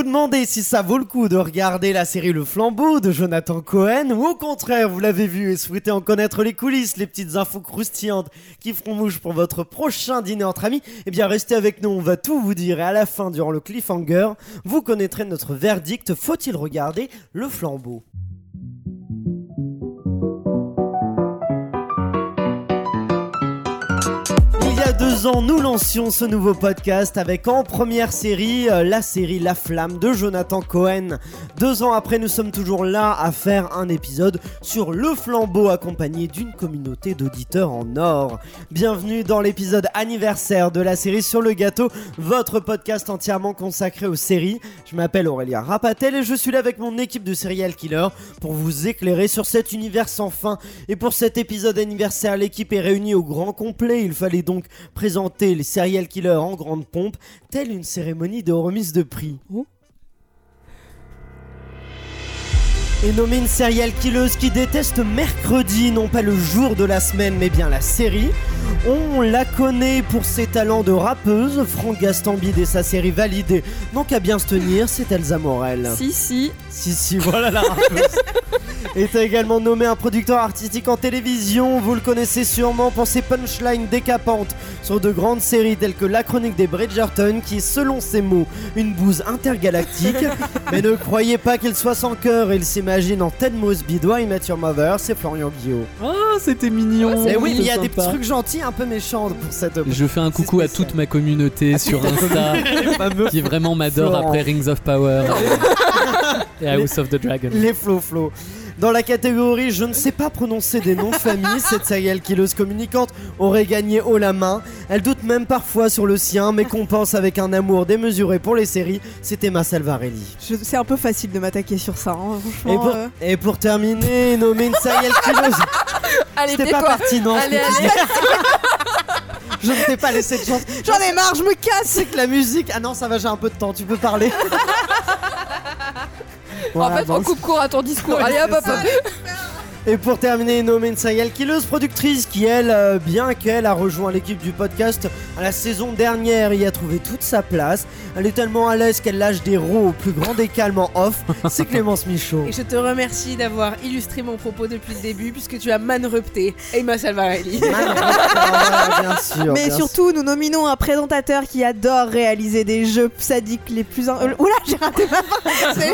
vous demandez si ça vaut le coup de regarder la série Le Flambeau de Jonathan Cohen ou au contraire vous l'avez vu et souhaitez en connaître les coulisses, les petites infos croustillantes qui feront mouche pour votre prochain dîner entre amis, eh bien restez avec nous, on va tout vous dire et à la fin durant le cliffhanger, vous connaîtrez notre verdict, faut-il regarder Le Flambeau? Deux ans, nous lancions ce nouveau podcast avec en première série euh, la série La Flamme de Jonathan Cohen. Deux ans après, nous sommes toujours là à faire un épisode sur le flambeau accompagné d'une communauté d'auditeurs en or. Bienvenue dans l'épisode anniversaire de la série Sur le gâteau, votre podcast entièrement consacré aux séries. Je m'appelle Aurélien Rapatel et je suis là avec mon équipe de serial killer pour vous éclairer sur cet univers sans fin. Et pour cet épisode anniversaire, l'équipe est réunie au grand complet. Il fallait donc présenter les serial killers en grande pompe, telle une cérémonie de remise de prix. Et nommé une serial killeuse qui déteste mercredi, non pas le jour de la semaine, mais bien la série. On la connaît pour ses talents de rappeuse, Franck Gastambide et sa série validée. Donc à bien se tenir, c'est Elsa Morel. Si, si. Si, si, voilà la rappeuse. Est également nommé un producteur artistique en télévision. Vous le connaissez sûrement pour ses punchlines décapantes sur de grandes séries telles que La Chronique des Bridgerton, qui est, selon ses mots, une bouse intergalactique. Mais ne croyez pas qu'il soit sans cœur, il s'imagine en Ted Mosby, Doigt Met Your Mother, c'est Florian Guillaume. Ah, c'était mignon. Et oui, il y a des trucs gentils, un peu méchants pour cette. Je fais un coucou à toute ma communauté sur Insta qui vraiment m'adore après Rings of Power et House of the Dragon. Les flow flow. Dans la catégorie Je ne sais pas prononcer des noms de famille, cette serial killeuse communicante aurait gagné haut la main. Elle doute même parfois sur le sien, mais compense avec un amour démesuré pour les séries. C'est Emma Salvarelli. C'est un peu facile de m'attaquer sur ça, hein, Et franchement. pour, euh. et pour terminer, nommer une serial killeuse. C'était pas pertinent. Allez, allez. Je ne t'ai pas laissé de chance. J'en ai marre, je me casse C'est que la musique. Ah non, ça va, j'ai un peu de temps, tu peux parler. En fait, on coupe court à ton discours. Allez, hop, hop, hop. Et pour terminer, une serial killeuse productrice qui, elle, euh, bien qu'elle a rejoint l'équipe du podcast à la saison dernière, y a trouvé toute sa place. Elle est tellement à l'aise qu'elle lâche des rots au plus grand des calmes en off. C'est Clémence Michaud. Et je te remercie d'avoir illustré mon propos depuis le début puisque tu as manrepté Emma Salvarelli. Ah, bien sûr. Mais bien surtout, nous nominons un présentateur qui adore réaliser des jeux sadiques les plus. in- euh, Oula, j'ai raté ma C'est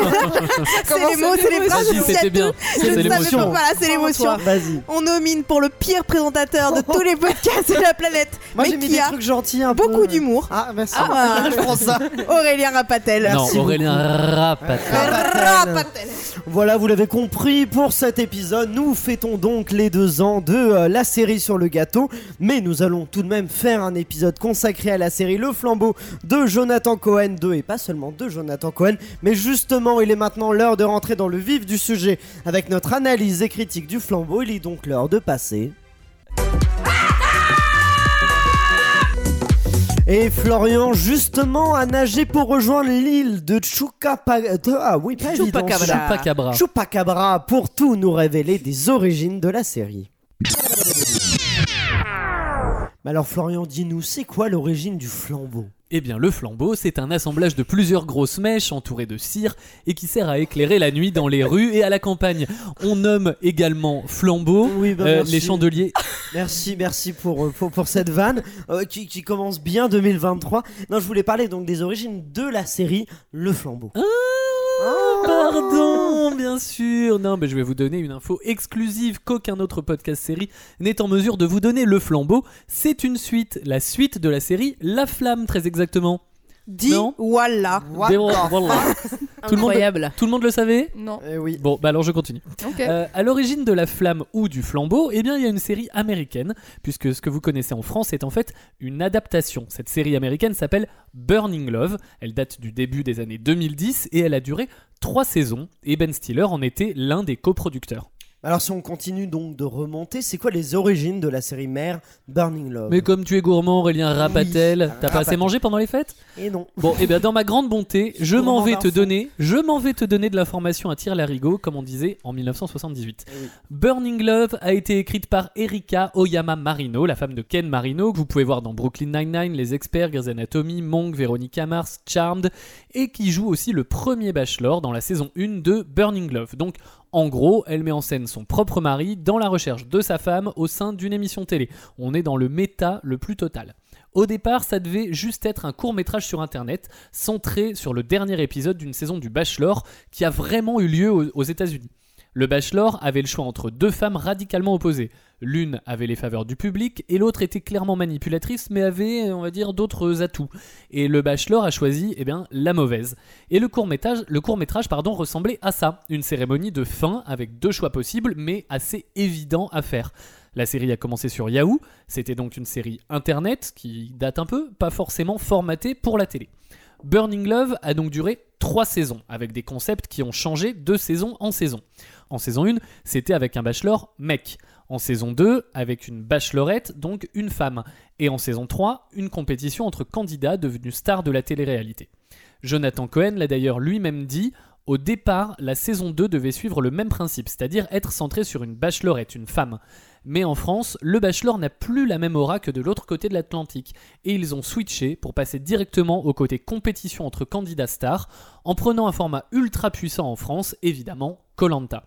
les mots, c'est c'est les phrases. Je c'était sais bien. C'est Je ne savais l'émotion. C'est l'émotion. On nomine pour le pire présentateur de tous les podcasts de la planète, Moi, mais j'ai mis qui des a trucs gentils un peu. beaucoup d'humour. Ah, merci. Ah. je prends ça. Aurélien Rapatel. Non, Merci Aurélien Rapatel. Rapatel. Voilà, vous l'avez compris, pour cet épisode, nous fêtons donc les deux ans de euh, la série sur le gâteau, mais nous allons tout de même faire un épisode consacré à la série Le Flambeau de Jonathan Cohen 2, et pas seulement de Jonathan Cohen, mais justement, il est maintenant l'heure de rentrer dans le vif du sujet avec notre analyse et du Flambeau, il est donc l'heure de passer... Et Florian, justement, a nagé pour rejoindre l'île de Chupacabra. Ah oui, pas. Chupacabra. Chupacabra pour tout nous révéler des origines de la série. Mais alors Florian, dis-nous, c'est quoi l'origine du flambeau? Eh bien, le flambeau, c'est un assemblage de plusieurs grosses mèches entourées de cire et qui sert à éclairer la nuit dans les rues et à la campagne. On nomme également flambeau Oui, bah, euh, les chandeliers. Merci, merci pour, euh, pour, pour cette vanne euh, qui, qui commence bien 2023. Non, je voulais parler donc des origines de la série Le Flambeau. Ah, Pardon, bien sûr. Non, mais je vais vous donner une info exclusive qu'aucun autre podcast série n'est en mesure de vous donner. Le flambeau, c'est une suite, la suite de la série La Flamme, très exactement. Dis Non. voilà. Des- voilà. Tout le monde, Incroyable. tout le monde le savait Non. Eh oui. Bon, bah alors je continue. Ok. Euh, à l'origine de la flamme ou du flambeau, eh bien, il y a une série américaine, puisque ce que vous connaissez en France est en fait une adaptation. Cette série américaine s'appelle Burning Love. Elle date du début des années 2010 et elle a duré trois saisons. Et Ben Stiller en était l'un des coproducteurs. Alors si on continue donc de remonter, c'est quoi les origines de la série mère Burning Love? Mais comme tu es gourmand, Aurélien Rapatel, t'as pas assez mangé pendant les fêtes? Et non. Bon, et bien dans ma grande bonté, je m'en vais te donner, je m'en vais te donner de l'information à tir larigot, comme on disait en 1978. Eh oui. Burning Love a été écrite par Erika Oyama Marino, la femme de Ken Marino, que vous pouvez voir dans Brooklyn Nine-Nine, Les Experts, Grey's Anatomy, Monk, Veronica Mars, Charmed, et qui joue aussi le premier Bachelor dans la saison 1 de Burning Love. Donc, en gros, elle met en scène son propre mari dans la recherche de sa femme au sein d'une émission télé. On est dans le méta le plus total. Au départ, ça devait juste être un court métrage sur internet, centré sur le dernier épisode d'une saison du Bachelor qui a vraiment eu lieu aux- États-Unis. Le Bachelor avait le choix entre deux femmes radicalement opposées. L'une avait les faveurs du public et l'autre était clairement manipulatrice mais avait, on va dire, d'autres atouts. Et le Bachelor a choisi, eh bien, la mauvaise. Et le court-métrage, pardon, ressemblait à ça, une cérémonie de fin avec deux choix possibles mais assez évidents à faire. La série a commencé sur Yahoo, c'était donc une série internet qui date un peu, pas forcément formatée pour la télé. Burning Love a donc duré trois saisons, avec des concepts qui ont changé de saison en saison. En saison 1, c'était avec un bachelor mec. En saison 2, avec une bachelorette, donc une femme. Et en saison 3, une compétition entre candidats devenus stars de la télé-réalité. Jonathan Cohen l'a d'ailleurs lui-même dit, au départ, la saison 2 devait suivre le même principe, c'est-à-dire être centrée sur une bachelorette, une femme. Mais en France, le bachelor n'a plus la même aura que de l'autre côté de l'Atlantique, et ils ont switché pour passer directement au côté compétition entre candidats stars, en prenant un format ultra puissant en France, évidemment, Colanta.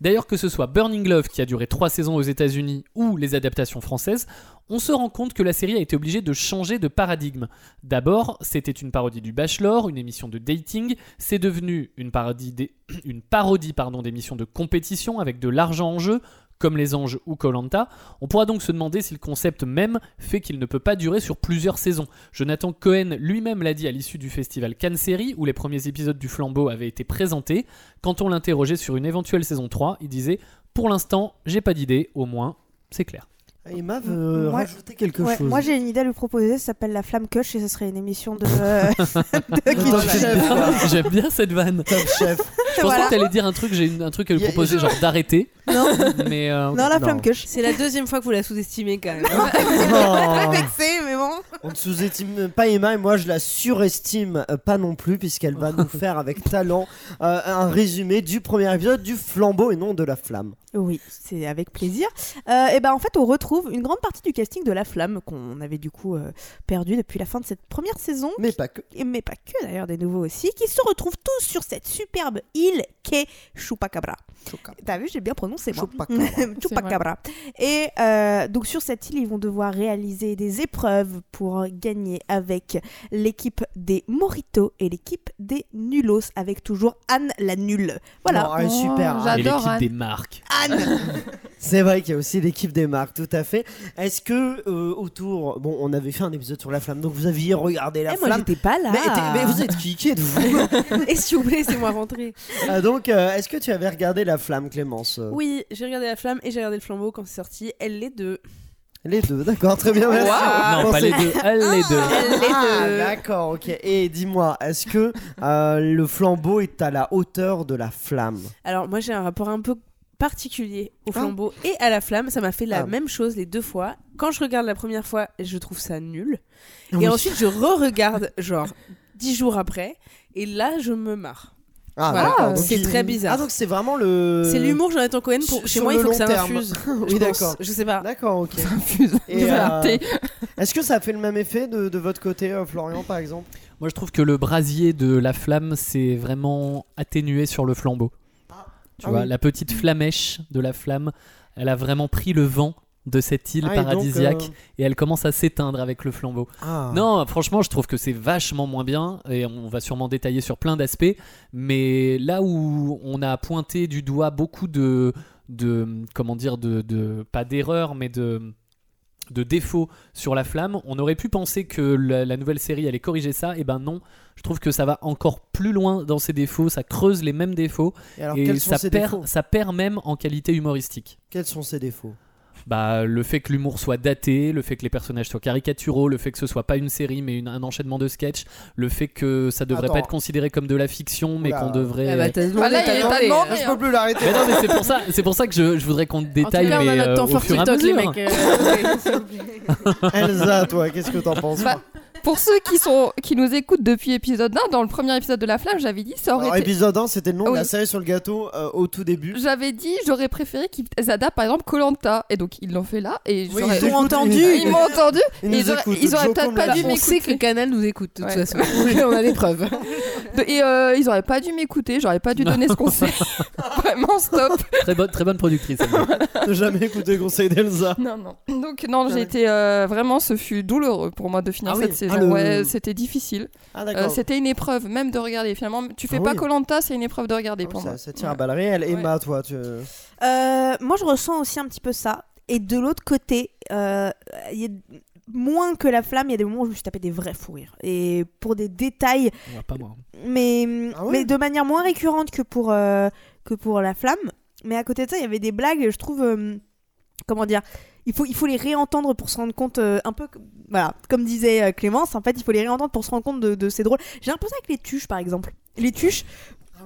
D'ailleurs, que ce soit Burning Love qui a duré 3 saisons aux États-Unis ou les adaptations françaises, on se rend compte que la série a été obligée de changer de paradigme. D'abord, c'était une parodie du Bachelor, une émission de dating, c'est devenu une parodie des- d'émissions de compétition avec de l'argent en jeu, comme les anges ou Colanta. On pourra donc se demander si le concept même fait qu'il ne peut pas durer sur plusieurs saisons. Jonathan Cohen lui-même l'a dit à l'issue du festival Cannes Série, où les premiers épisodes du Flambeau avaient été présentés. Quand on l'interrogeait sur une éventuelle saison 3, il disait Pour l'instant, j'ai pas d'idée, au moins, c'est clair. Emma veut rajouter quelque Ouais, chose. moi j'ai une idée à lui proposer, ça s'appelle la flamme Cush et ce serait une émission de, euh, de. J'aime bien cette vanne. Top chef. Je pensais Voilà. que t'allais dire un truc, j'ai une- un truc à lui Y a- proposer, genre d'arrêter. Non, Mais euh, non, la Non. flamme Cush. C'est la deuxième fois que vous la sous-estimez quand même. Oh. Vexé, mais On ne sous-estime pas Emma et moi je la surestime euh, pas non plus puisqu'elle va nous faire avec talent euh, un résumé du premier épisode du flambeau et non de la flamme. Oui, c'est avec plaisir. Euh, et ben en fait, on retrouve une grande partie du casting de La Flamme qu'on avait du coup euh, perdu depuis la fin de cette première saison, Mais pas que. et- mais pas que d'ailleurs, des nouveaux aussi, qui se retrouvent tous sur cette superbe île qu'est Chupacabra. T'as vu, j'ai bien prononcé moi. Chupacabra. Chupacabra. Et euh, donc sur cette île, ils vont devoir réaliser des épreuves pour gagner avec l'équipe des Moritos et l'équipe des Nulos, avec toujours Anne la nulle. Voilà. Est super. Oh, hein. et J'adore, l'équipe Anne. des marques. Anne C'est vrai qu'il y a aussi l'équipe des marques, tout à fait. Est-ce que euh, autour, bon, on avait fait un épisode sur la flamme, donc vous aviez regardé la Eh, moi flamme. j'étais pas là. Mais, vous êtes qui? Qui êtes-vous? Et s'il vous plaît, laissez-moi rentrer. Ah, Donc, euh, est-ce que tu avais regardé la flamme, Clémence? Oui, j'ai regardé la flamme et j'ai regardé le flambeau quand c'est sorti. Elle les deux. Les deux, d'accord, très bien, merci. non, pas les deux, elle les deux. Ah, d'accord, ok. Et dis-moi, est-ce que euh, le flambeau est à la hauteur de la flamme? Alors moi j'ai un rapport un peu particulier au Ah. flambeau et à la flamme. Ça m'a fait la Ah. même chose les deux fois. Quand je regarde la première fois, je trouve ça nul. Oui. Et ensuite je re-regarde genre dix jours après. Et là je me marre. Ah, Voilà, d'accord. donc c'est il- très bizarre. Ah, donc c'est vraiment le. C'est l'humour Jonathan Cohen. Pour... Chez moi il faut que ça terme. infuse. Oui, d'accord. Je sais pas. D'accord, ok. Infuse Et, de euh. Est-ce que ça a fait le même effet de, de votre côté, euh, Florian, par exemple? Moi, je trouve que le brasier de la flamme s'est vraiment atténué sur le flambeau. Tu Ah vois, oui. la petite flamèche de la flamme, elle a vraiment pris le vent de cette île Ah, et donc, paradisiaque euh, et elle commence à s'éteindre avec le flambeau. ah. Non, franchement, je trouve que c'est vachement moins bien et on va sûrement détailler sur plein d'aspects. Mais là où on a pointé du doigt beaucoup de, de comment dire, de, de pas d'erreurs, mais de de défauts sur la flamme, on aurait pu penser que la, la nouvelle série allait corriger ça, et ben non, je trouve que ça va encore plus loin dans ses défauts, ça creuse les mêmes défauts, Et alors, ça perd, ça perd même en qualité humoristique. Quels sont ses défauts? Bah, le fait que l'humour soit daté, le fait que les personnages soient caricaturaux, le fait que ce soit pas une série mais une- un enchaînement de sketchs, le fait que ça devrait Attends. pas être considéré comme de la fiction mais qu'on devrait. Ah bah, t'as demandé, Ah, là, t'as demandé, hein. Je peux plus l'arrêter. mais non, mais c'est pour ça, c'est pour ça que je, je voudrais qu'on détaille en tout cas, on a mais, notre euh, temps au fort fur et à TikTok, les mesure. mecs. euh. Elsa, toi, qu'est-ce que t'en penses Bah, Pour ceux qui, sont, qui nous écoutent depuis épisode 1, dans le premier épisode de La Flamme, j'avais dit ça aurait Alors, été. épisode 1, c'était le nom de la Oui. série sur le gâteau euh, au tout début. J'avais dit, j'aurais préféré qu'ils adaptent par exemple Colanta. Et donc ils l'ont fait là. Et Oui, j'aurais- ils écoutent, entendu. ils- m'ont entendu. ils nous ils auraient, écoutent, ils auraient Joe peut-être pas la dû. On sait que m'écouter. Canal nous écoute, de toute Ouais. façon. on a des preuves. Et euh, ils auraient pas dû m'écouter. J'aurais pas dû donner ce conseil. Vraiment, stop. Très bonne, très bonne productrice. Ne jamais écouter le conseil d'Elsa. Non, non. Donc, non, j'ai été euh, vraiment, ce fut douloureux pour moi de finir Ah oui. cette saison. Ah, le- Ouais, c'était difficile. Ah, Euh, d'accord. c'était une épreuve, même de regarder. Finalement, tu fais Ah pas oui. Colanta, c'est une épreuve de regarder Ah, pour ça, moi. ça tire à balles réelles. Emma, toi, tu. Euh, moi, je ressens aussi un petit peu ça. Et de l'autre côté, euh, il y a moins que la flamme, il y a des moments où je me suis tapé des vrais fous rires. Et pour des détails, Ouais, pas moi. mais, Ah ouais mais de manière moins récurrente que pour, euh, que pour la flamme. Mais à côté de ça, il y avait des blagues, je trouve. euh, comment dire il faut, il faut les réentendre pour se rendre compte, euh, un peu, comme- voilà, comme disait euh, Clémence, en fait, il faut les réentendre pour se rendre compte de, de ces drôles. J'ai l'impression avec les tuches, par exemple. Les tuches,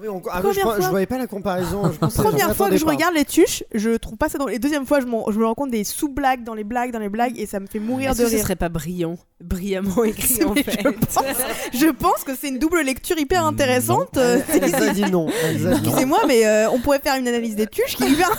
oui, on- ah oui, je, fois. voyais pas la comparaison. Je première fois que je pas. regarde les tuches, je trouve pas ça drôle. Et deuxième fois, je, je me rends compte des sous-blagues dans les blagues, dans les blagues, et ça me fait mourir de que ce rire. serait pas brillant Brillamment écrit en Mais fait. je, pense, je pense que c'est une double lecture hyper intéressante. Elle- Elsa dit non. Elsa dit non. Excusez-moi, mais euh, on pourrait faire une analyse des tuches qui hyper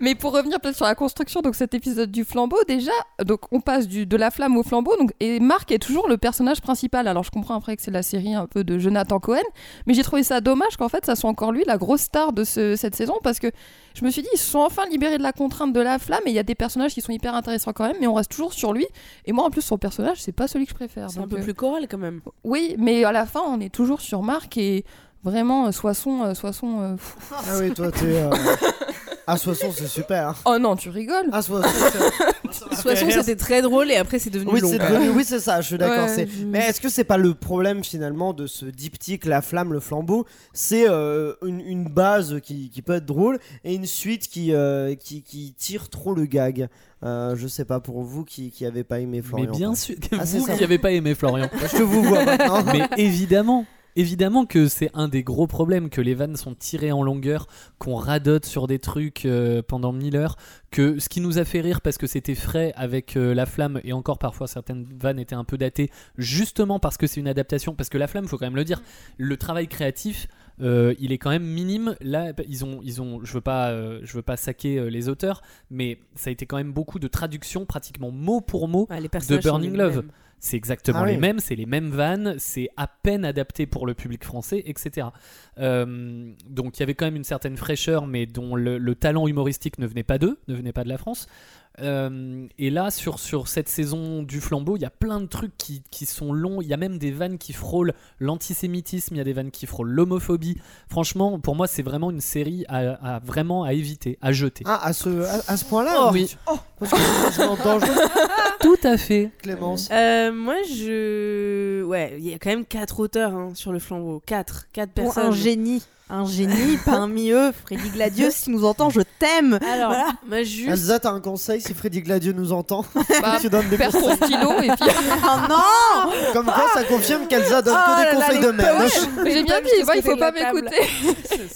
Mais pour revenir peut-être sur la construction, donc cet épisode du flambeau, déjà, donc on passe du, de la flamme au flambeau, donc, et Marc est toujours le personnage principal. Alors je comprends après que c'est la série un peu de Jonathan Cohen, mais j'ai trouvé ça dommage qu'en fait ça soit encore lui la grosse star de ce- cette saison, parce que je me suis dit, ils se sont enfin libérés de la contrainte de la flamme, et il y a des personnages qui sont hyper intéressants quand même, mais on reste toujours sur lui. Et moi en plus, son personnage, c'est pas celui que je préfère. C'est un peu euh, plus choral quand même. Oui, mais à la fin, on est toujours sur Marc, et vraiment, euh, Soisson, euh, Soisson. euh, pff. Ah oui, toi, t'es. Ah, Soissons, c'est super. Oh non, tu rigoles. Ah, Soissons, c'était très drôle et après c'est devenu Oui, long. c'est devenu- oui, c'est ça, je suis d'accord. Ouais, c'est- je- Mais est-ce que c'est pas le problème finalement de ce diptyque, la flamme, le flambeau? C'est euh, une, une base qui, qui peut être drôle et une suite qui, euh, qui, qui tire trop le gag. Euh, je sais pas pour vous qui, qui avez pas aimé Florian. Mais bien sûr, Ah, c'est vous qui n'avez pas aimé Florian. Je te vous vois maintenant. Mais évidemment, évidemment que c'est un des gros problèmes que les vannes sont tirées en longueur, qu'on radote sur des trucs euh, pendant mille heures, que ce qui nous a fait rire parce que c'était frais avec euh, La Flamme et encore parfois certaines vannes étaient un peu datées, justement parce que c'est une adaptation, parce que La Flamme, faut quand même le dire, le travail créatif. euh, il est quand même minime. Là, ils ont, ils ont. Je veux pas, euh, je veux pas saquer euh, les auteurs, mais ça a été quand même beaucoup de traductions, pratiquement mot pour mot, Ah, de Burning Love. C'est exactement Ah les oui. mêmes, c'est les mêmes vannes, c'est à peine adapté pour le public français, etc. Euh, donc il y avait quand même une certaine fraîcheur, mais dont le, le talent humoristique ne venait pas d'eux, ne venait pas de la France. Euh, et là, sur, sur cette saison du flambeau, il y a plein de trucs qui, qui sont longs. Il y a même des vannes qui frôlent l'antisémitisme, il y a des vannes qui frôlent l'homophobie. Franchement, pour moi, c'est vraiment une série à, à vraiment à éviter, à jeter. Ah, à ce, à, à ce point-là Oh, oui. Parce que c'est quasiment dangereux, Tout à fait. Clémence. Euh, moi, je. Ouais, il y a quand même quatre auteurs hein, sur le flambeau. Quatre. Quatre Pour personnes. un génie. Un génie parmi eux, Freddy Gladieux, si tu nous entends, je t'aime. Alors, Voilà. moi, juste. Elsa, t'as un conseil si Freddy Gladieux nous entend Bah, Tu donnes des Perds ton conseils. stylo et puis. Oh non Comme quoi, ça confirme qu'Elsa donne Oh que là des là, conseils de merde. J'ai bien dit, il faut pas m'écouter.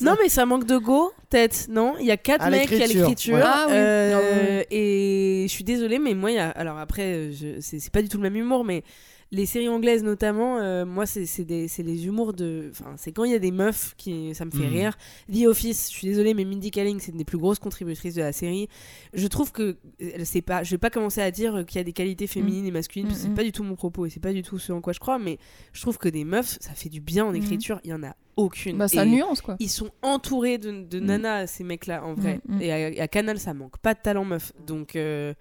Non, mais ça manque de go, peut-être, non? Il y a quatre À mecs à l'écriture, l'écriture. ouais. Ah oui. euh, Et je suis désolée, mais moi, il y a... alors après, je... c'est c'est pas du tout le même humour, mais les séries anglaises notamment, euh, moi, c'est les humours de. Enfin, c'est quand il y a des meufs qui. Ça me fait Mhm. rire. The Office, je suis désolée, mais Mindy Kaling, c'est une des plus grosses contributrices de la série. Je trouve que. c'est pas... Je vais pas commencer à dire qu'il y a des qualités féminines et masculines, parce que Mhm. c'est pas du tout mon propos et c'est pas du tout ce en quoi je crois, mais je trouve que des meufs, ça fait du bien en écriture. Il y en a aucune. Bah, ça nuance quoi. ils sont entourés de, de nanas, ces mecs-là, en vrai. Et à, à Canal, ça manque pas de talent meuf. Donc, euh,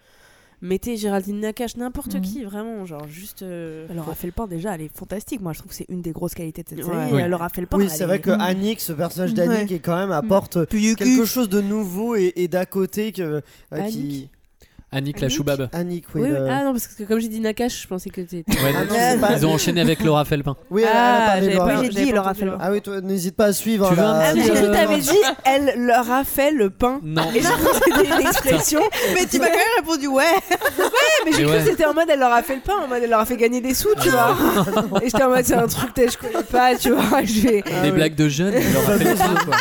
mettez Géraldine Nakache, n'importe Mm. qui, vraiment. Genre, juste. euh, Laura Felpin, déjà, elle est fantastique. Moi, je trouve que c'est une des grosses qualités de cette Ouais. série. Oui. Et Laura Felpin, Oui, c'est est- vrai que Mm. Annick, ce personnage d'Annick, Ouais. est quand même apporte Puis quelque chose de nouveau et, et d'à côté que, euh, qui... Annick la choubab. Annick, oui. Oui, oui. le- Ah non, parce que comme j'ai dit Nakash, je pensais que t'étais. Ouais, Ah non, non, c'est pas- Ils ont enchaîné avec Laura Felpin. Oui, elle a Ah, parlé de j'avais Laura. pas- j'ai j'avais dit, pas Laura entendu Felpin. Ah oui, toi, n'hésite pas à suivre. Tu veux la- un Ah, mais j'ai cru que t'avais dit, elle leur a fait le pain. Non. Et j'ai cru que c'était une expression. mais tu m'as quand même répondu ouais. mais j'ai Mais cru ouais. que c'était en mode elle leur a fait le pain, en mode elle leur a fait gagner des sous, tu vois. Et j'étais en mode c'est un truc que je connais pas, tu vois. Je vais. Ah Des oui. blagues de jeunes, il leur a fait le film, quoi.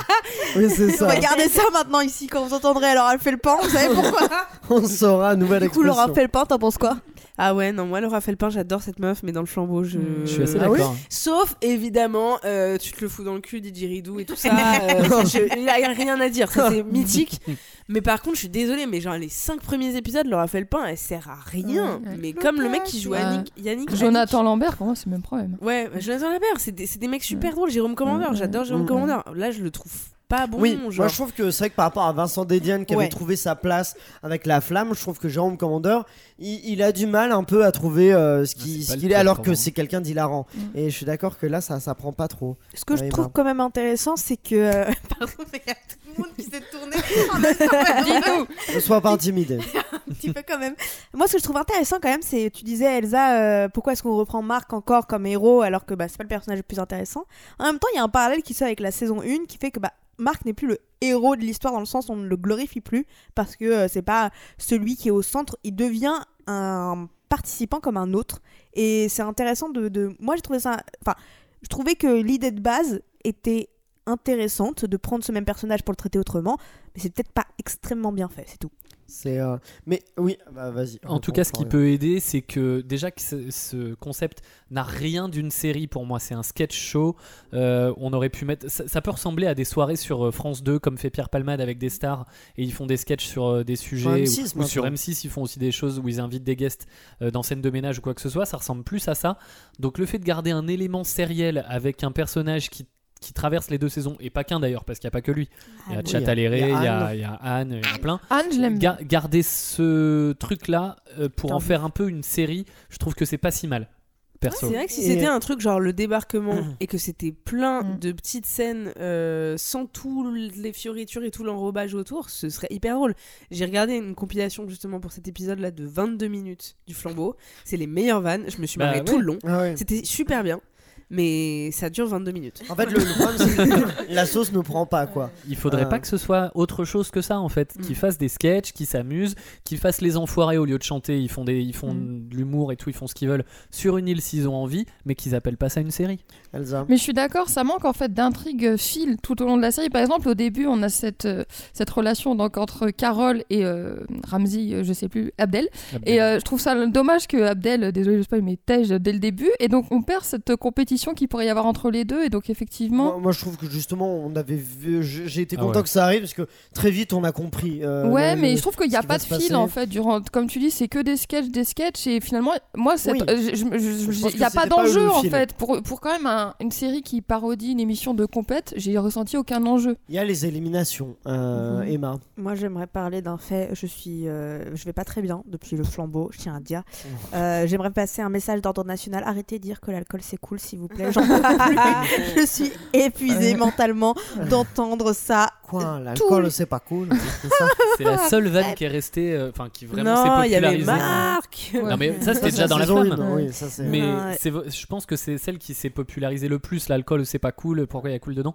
Oui, c'est ça. Regardez ça maintenant ici quand vous entendrez, elle leur a fait le pain. Vous savez pourquoi On saura, nouvelle Du coup, leur a expression. fait le pain, t'en penses quoi Ah ouais, non, moi Laura pain, j'adore cette meuf, mais dans le flambeau, je. Je suis assez Ah oui d'accord. Sauf évidemment, euh, tu te le fous dans le cul, Didgeridoo et tout ça. euh, je- Il n'y a rien à dire, ça, c'est mythique. Mais par contre, je suis désolée, mais genre les 5 premiers épisodes, Laura pain, elle sert à rien. Ouais. Mais comme le mec qui joue Ouais. Yannick, Yannick Jonathan Lambert, pour moi, c'est le même problème. Ouais, bah, Jonathan Lambert, c'est des, c'est des mecs super drôles. Jérôme Commandeur, j'adore Jérôme. Commandeur. Là, je le trouve pas bon. Oui, genre. moi je trouve que c'est vrai que par rapport à Vincent Dédiane qui Ouais. avait trouvé sa place avec la flamme, je trouve que Jérôme Commandeur, il, il a du mal un peu à trouver euh, ce Ah, qu'il est, alors que c'est quelqu'un d'hilarant. Mm. Et je suis d'accord que là, ça, ça prend pas trop. Ce que je trouve bah. quand même intéressant, c'est que. euh, Pardon, mais il y a tout le monde qui s'est tourné en même temps, Ne sois pas intimidé. un petit peu quand même. Moi, ce que je trouve intéressant quand même, c'est. Tu disais, Elsa, euh, pourquoi est-ce qu'on reprend Marc encore comme héros alors que bah, c'est pas le personnage le plus intéressant En même temps, il y a un parallèle qui se fait avec la saison 1 qui fait que bah, Marc n'est plus le héros de l'histoire dans le sens où on ne le glorifie plus parce que euh, c'est pas celui qui est au centre, il devient un participant comme un autre. Et c'est intéressant de, de- Moi, j'ai trouvé ça. Enfin, je trouvais que l'idée de base était intéressante de prendre ce même personnage pour le traiter autrement, mais c'est peut-être pas extrêmement bien fait, c'est tout. C'est. euh, Mais oui, bah, vas-y. En tout cas, ce qui peut aider, c'est que déjà que ce, ce concept n'a rien d'une série pour moi, c'est un sketch show. Euh, on aurait pu mettre, ça, ça peut ressembler à des soirées sur euh, France 2 comme fait Pierre Palmade avec des stars et ils font des sketchs sur des sujets M6 ou, ou sur maintenant. M6 ils font aussi des choses où ils invitent des guests dans scène de ménage ou quoi que ce soit. Ça ressemble plus à ça. Donc le fait de garder un élément sériel avec un personnage qui qui traverse les deux saisons et pas qu'un d'ailleurs parce qu'il n'y a pas que lui. Il y a oui, Chat Alléré, il y a il y a- Anne. il y a plein. Anne, je l'aime bien. Ga- garder ce truc-là euh, pour en faire un peu une série, je trouve que c'est pas si mal. Perso. C'est vrai que si Et- c'était un truc genre le débarquement et que c'était plein Mm. de petites scènes euh, sans tous les fioritures et tout l'enrobage autour, ce serait hyper drôle. J'ai regardé une compilation justement pour cet épisode là de 22 minutes du flambeau. C'est les meilleures vannes. Je me suis Bah marrée ouais. tout le long. Ah ouais. C'était super bien. Mais ça dure 22 minutes. En fait, le, le problème, c'est que la sauce ne prend pas, quoi. Il faudrait Euh. pas que ce soit autre chose que ça en fait. Mm. Qu'ils fassent des sketchs, qu'ils s'amusent, qu'ils fassent les enfoirés au lieu de chanter. Ils font, des, ils font Mm. de l'humour et tout, ils font ce qu'ils veulent sur une île s'ils ont envie, mais qu'ils appellent pas ça une série. Elsa. Mais je suis d'accord, ça manque en fait d'intrigue fil tout au long de la série. Par exemple, au début, on a cette, euh, cette relation donc, entre Carole et euh, Ramsey, euh, je sais plus, Abdel. Et euh, je trouve ça dommage que Abdel, désolé, je sais pas, mais tège dès le début. Et donc, on perd cette compétition qu'il pourrait y avoir entre les deux. Et donc, effectivement. Moi, moi, je trouve que justement, on avait vu. J'ai été Ah content ouais. que ça arrive parce que très vite, on a compris. euh, Ouais, le- mais le- je trouve qu'il n'y a pas de fil en fait. Durant, comme tu dis, c'est que des sketchs, des sketchs. Et finalement, moi, cette- Oui. euh, il n'y a pas d'enjeu en fil. fait. Pour, pour quand même un- une série qui parodie une émission de compète, j'ai ressenti aucun enjeu. Il y a les éliminations, euh, Mhm. Emma. Moi, j'aimerais parler d'un fait. Je suis, euh, je vais pas très bien depuis le flambeau. Je tiens à dire. Euh, j'aimerais passer un message d'ordre national. Arrêtez de dire que l'alcool c'est cool, s'il vous plaît. J'en peux plus. je suis épuisée mentalement d'entendre ça. Quoi, l'alcool, c'est pas cool. c'est la seule vanne qui est restée, euh, enfin qui vraiment non, s'est il y avait popularisée. Marc. Ouais. Non mais ça c'était déjà dans la flamme. une, Oui, ça c'est. Mais Ouais. je pense que c'est celle qui s'est popularisée le plus. L'alcool, c'est pas cool. Pourquoi il y a cool dedans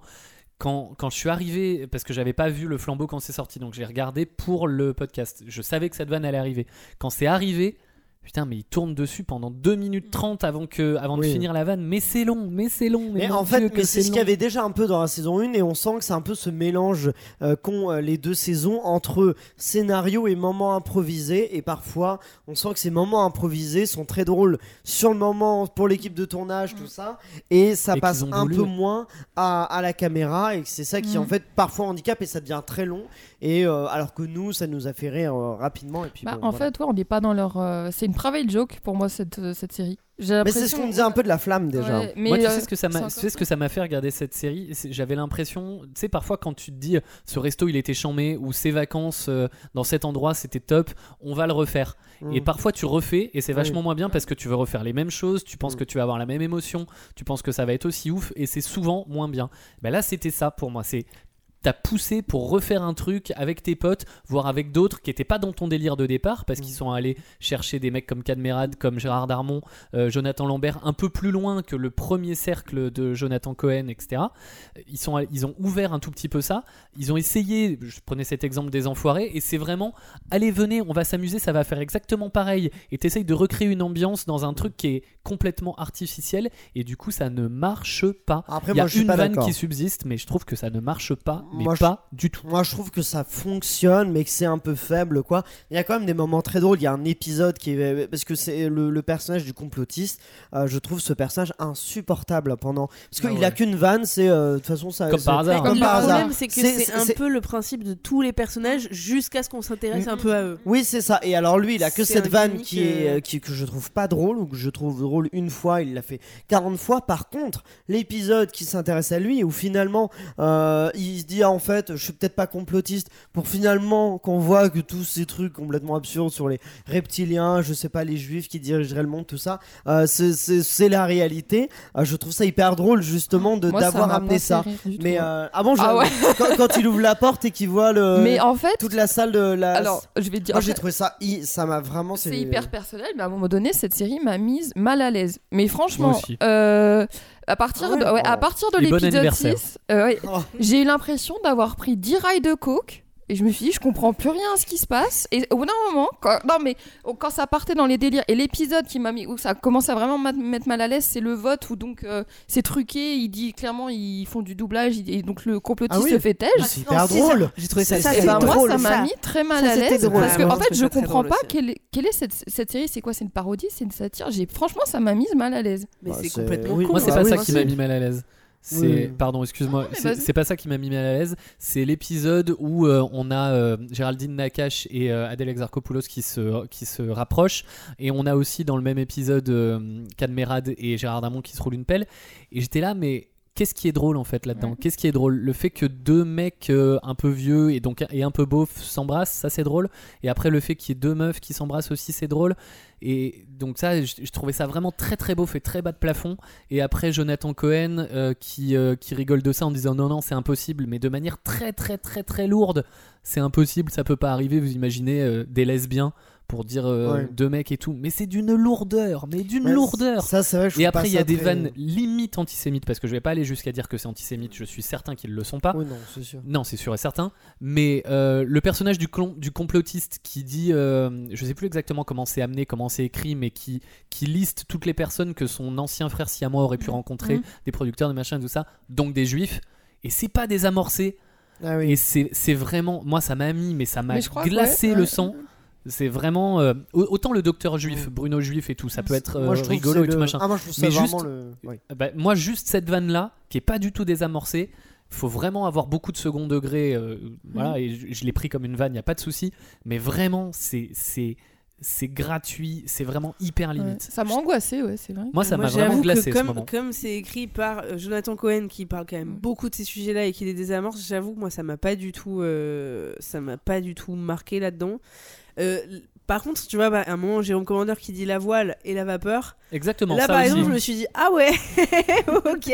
quand, quand je suis arrivé, parce que j'avais pas vu le flambeau quand c'est sorti, donc j'ai regardé pour le podcast. Je savais que cette vanne allait arriver. Quand c'est arrivé, putain, mais il tourne dessus pendant 2 minutes 30 avant, que, avant de finir la vanne. Mais c'est long, mais c'est long. Mais, en fait, mais c'est ce qu'il y avait déjà un peu dans la saison 1 et on sent que c'est un peu ce mélange euh, qu'ont euh, les deux saisons entre scénario et moments improvisés et parfois on sent que ces moments improvisés sont très drôles sur le moment pour l'équipe de tournage tout ça et ça Et passe un voulu. peu moins à, à la caméra et c'est ça qui Mm. en fait parfois handicap et ça devient très long et euh, alors que nous ça nous a fait rire euh, rapidement et puis Bah, bon, en voilà. fait, ouais, on n'est pas dans leur. euh, c'est une private joke pour moi cette, euh, cette série. Mais c'est ce qu'on disait un peu de la flamme déjà Ouais, mais Moi, tu euh, sais ce que ça c'est m'a, encore tu sais ce que ça m'a fait regarder cette série J'avais l'impression, tu sais, parfois quand tu te dis ce resto il était chambé ou ces vacances euh, dans cet endroit c'était top, on va le refaire. Mm. Et parfois tu refais et c'est Oui. vachement moins bien parce que tu veux refaire les mêmes choses, tu penses Mm. que tu vas avoir la même émotion, tu penses que ça va être aussi ouf et c'est souvent moins bien. Ben là c'était ça pour moi. C'est t'as poussé pour refaire un truc avec tes potes, voire avec d'autres qui n'étaient pas dans ton délire de départ, parce qu'ils Mm. sont allés chercher des mecs comme Cadmerade, comme Gérard Darmon, euh, Jonathan Lambert, un peu plus loin que le premier cercle de Jonathan Cohen, etc. Ils, sont, ils ont ouvert un tout petit peu ça. Ils ont essayé, je prenais cet exemple des enfoirés, et c'est vraiment, allez, venez, on va s'amuser, ça va faire exactement pareil. Et t'essayes de recréer une ambiance dans un truc qui est complètement artificiel, et du coup, ça ne marche pas. Après, Il y a moi, je suis une vanne qui subsiste, mais je trouve que ça ne marche pas, mais Moi, je- pas du tout. Moi, je trouve que ça fonctionne, mais que c'est un peu faible, quoi. Il y a quand même des moments très drôles. Il y a un épisode qui est. Parce que c'est le, le personnage du complotiste. euh, je trouve ce personnage insupportable pendant. Parce Ah qu'il ouais. a qu'une vanne, c'est. euh, De toute façon, ça. Comme par hasard. Comme le par hasard. problème, c'est que C'est- un peu le principe de tous les personnages jusqu'à ce qu'on s'intéresse un peu à eux. Oui, c'est ça. Et alors, lui, il a que cette vanne qui est, euh, euh, qui, que je trouve pas drôle, ou que je trouve drôle une fois, il l'a fait 40 fois. Par contre, l'épisode qui s'intéresse à lui, où finalement, euh, il se dit, ah, en fait, je suis peut-être pas complotiste, pour finalement qu'on voit que tous ces trucs complètement absurdes sur les reptiliens, je sais pas, les juifs qui dirigeraient le monde, tout ça, euh, c'est- la réalité. Euh, je trouve ça hyper drôle, justement, d'avoir amené ça. rire Mais hein. euh, ah bon, Ah ouais. quand, quand il ouvre la porte et qu'il voit le, Mais en fait, toute la salle de la. alors, je vais te dire. Moi j'ai trouvé ça, ça m'a vraiment. C'est hyper personnel, mais à un moment donné, cette série m'a mise mal à l'aise. Mais franchement, Moi aussi. euh, à partir Ah de, ouais, à partir de l'épisode anniversaire. 6, euh, ouais, Oh. j'ai eu l'impression d'avoir pris 10 rails de coke. Et je me suis dit, je comprends plus rien à ce qui se passe. Et au bout d'un moment, quand, non mais oh, quand ça partait dans les délires, et l'épisode qui m'a mis, où ça commence à vraiment me mettre mal à l'aise, c'est le vote où donc euh, c'est truqué. Il dit clairement, ils font du doublage, il- et donc le complotiste Ah oui. se fait têche. C'est hyper drôle. J'ai trouvé ça, Et c'est ben, moi, drôle, ça m'a ça. mis très mal Ça, à l'aise drôle. parce que en je fait, je ça comprends drôle pas quelle est, quelle est cette, cette série. C'est quoi C'est une parodie C'est une satire franchement, ça m'a mise mal à l'aise. Mais Bah, c'est complètement oui. con. Moi, c'est pas oui, ça qui m'a mis mal à l'aise. C'est Oui. pardon, excuse-moi, mais c'est pas ça qui m'a mis mal à l'aise. C'est l'épisode où euh, on a euh, Géraldine Nakache et euh, Adèle Exarchopoulos qui se qui se rapprochent et on a aussi dans le même épisode euh, Cadmerade et Gérard Damon qui se roulent une pelle et j'étais là mais Qu'est-ce qui est drôle en fait là-dedans Ouais. Qu'est-ce qui est drôle? Le fait que deux mecs euh, un peu vieux et donc et un peu beaufs s'embrassent, ça c'est drôle. Et après le fait qu'il y ait deux meufs qui s'embrassent aussi, c'est drôle. Et donc ça, je, je trouvais ça vraiment très très beau, fait très bas de plafond. Et après Jonathan Cohen euh, qui, euh, qui rigole de ça en disant non non c'est impossible, mais de manière très très très très lourde. C'est impossible, ça peut pas arriver. Vous imaginez des lesbiens pour dire euh, Ouais. deux mecs et tout, mais c'est d'une lourdeur, mais d'une Ouais, lourdeur. Ça, c'est vrai. je Et après, il y a des très- vannes limite antisémites, parce que je vais pas aller jusqu'à dire que c'est antisémite, je suis certain qu'ils le sont pas. Oui, non, c'est sûr. Non, c'est sûr et certain. Mais euh, le personnage du, clon- du complotiste qui dit, euh, je sais plus exactement comment c'est amené, comment c'est écrit, mais qui, qui liste toutes les personnes que son ancien frère siamois aurait pu rencontrer, Mhm. des producteurs, des machins, tout ça, donc des juifs. Et c'est pas désamorcé. Ah oui. Et c'est c'est vraiment, moi ça m'a mis, mais ça m'a que glacé ouais, le ouais. sang. C'est vraiment euh, au- autant le docteur juif, Bruno juif et tout, ça peut être euh, Moi, je trouve rigolo que et tout le- machin. Ah, moi, je trouve ça Mais vraiment juste- le. oui. Bah, moi, juste cette vanne-là, qui est pas du tout désamorcée, faut vraiment avoir beaucoup de second degré. euh, voilà, et je, je l'ai pris comme une vanne, il n'y a pas de souci. Mais vraiment, c'est c'est c'est gratuit, c'est vraiment hyper Ouais. limite. Ça m'a angoissé, ouais, c'est vrai. Moi, ça m'a vraiment j'avoue que glacé ce comme, moment. Comme c'est écrit par euh, Jonathan Cohen qui parle quand même Mm. beaucoup de ces sujets-là et qui les désamorce, j'avoue que moi ça m'a pas du tout, euh, ça m'a pas du tout marqué là-dedans. Euh, par contre, tu vois, bah, à un moment, Jérôme Commandeur qui dit la voile et la vapeur. Exactement, Là, ça par aussi. exemple, je me suis dit ah ouais, ok.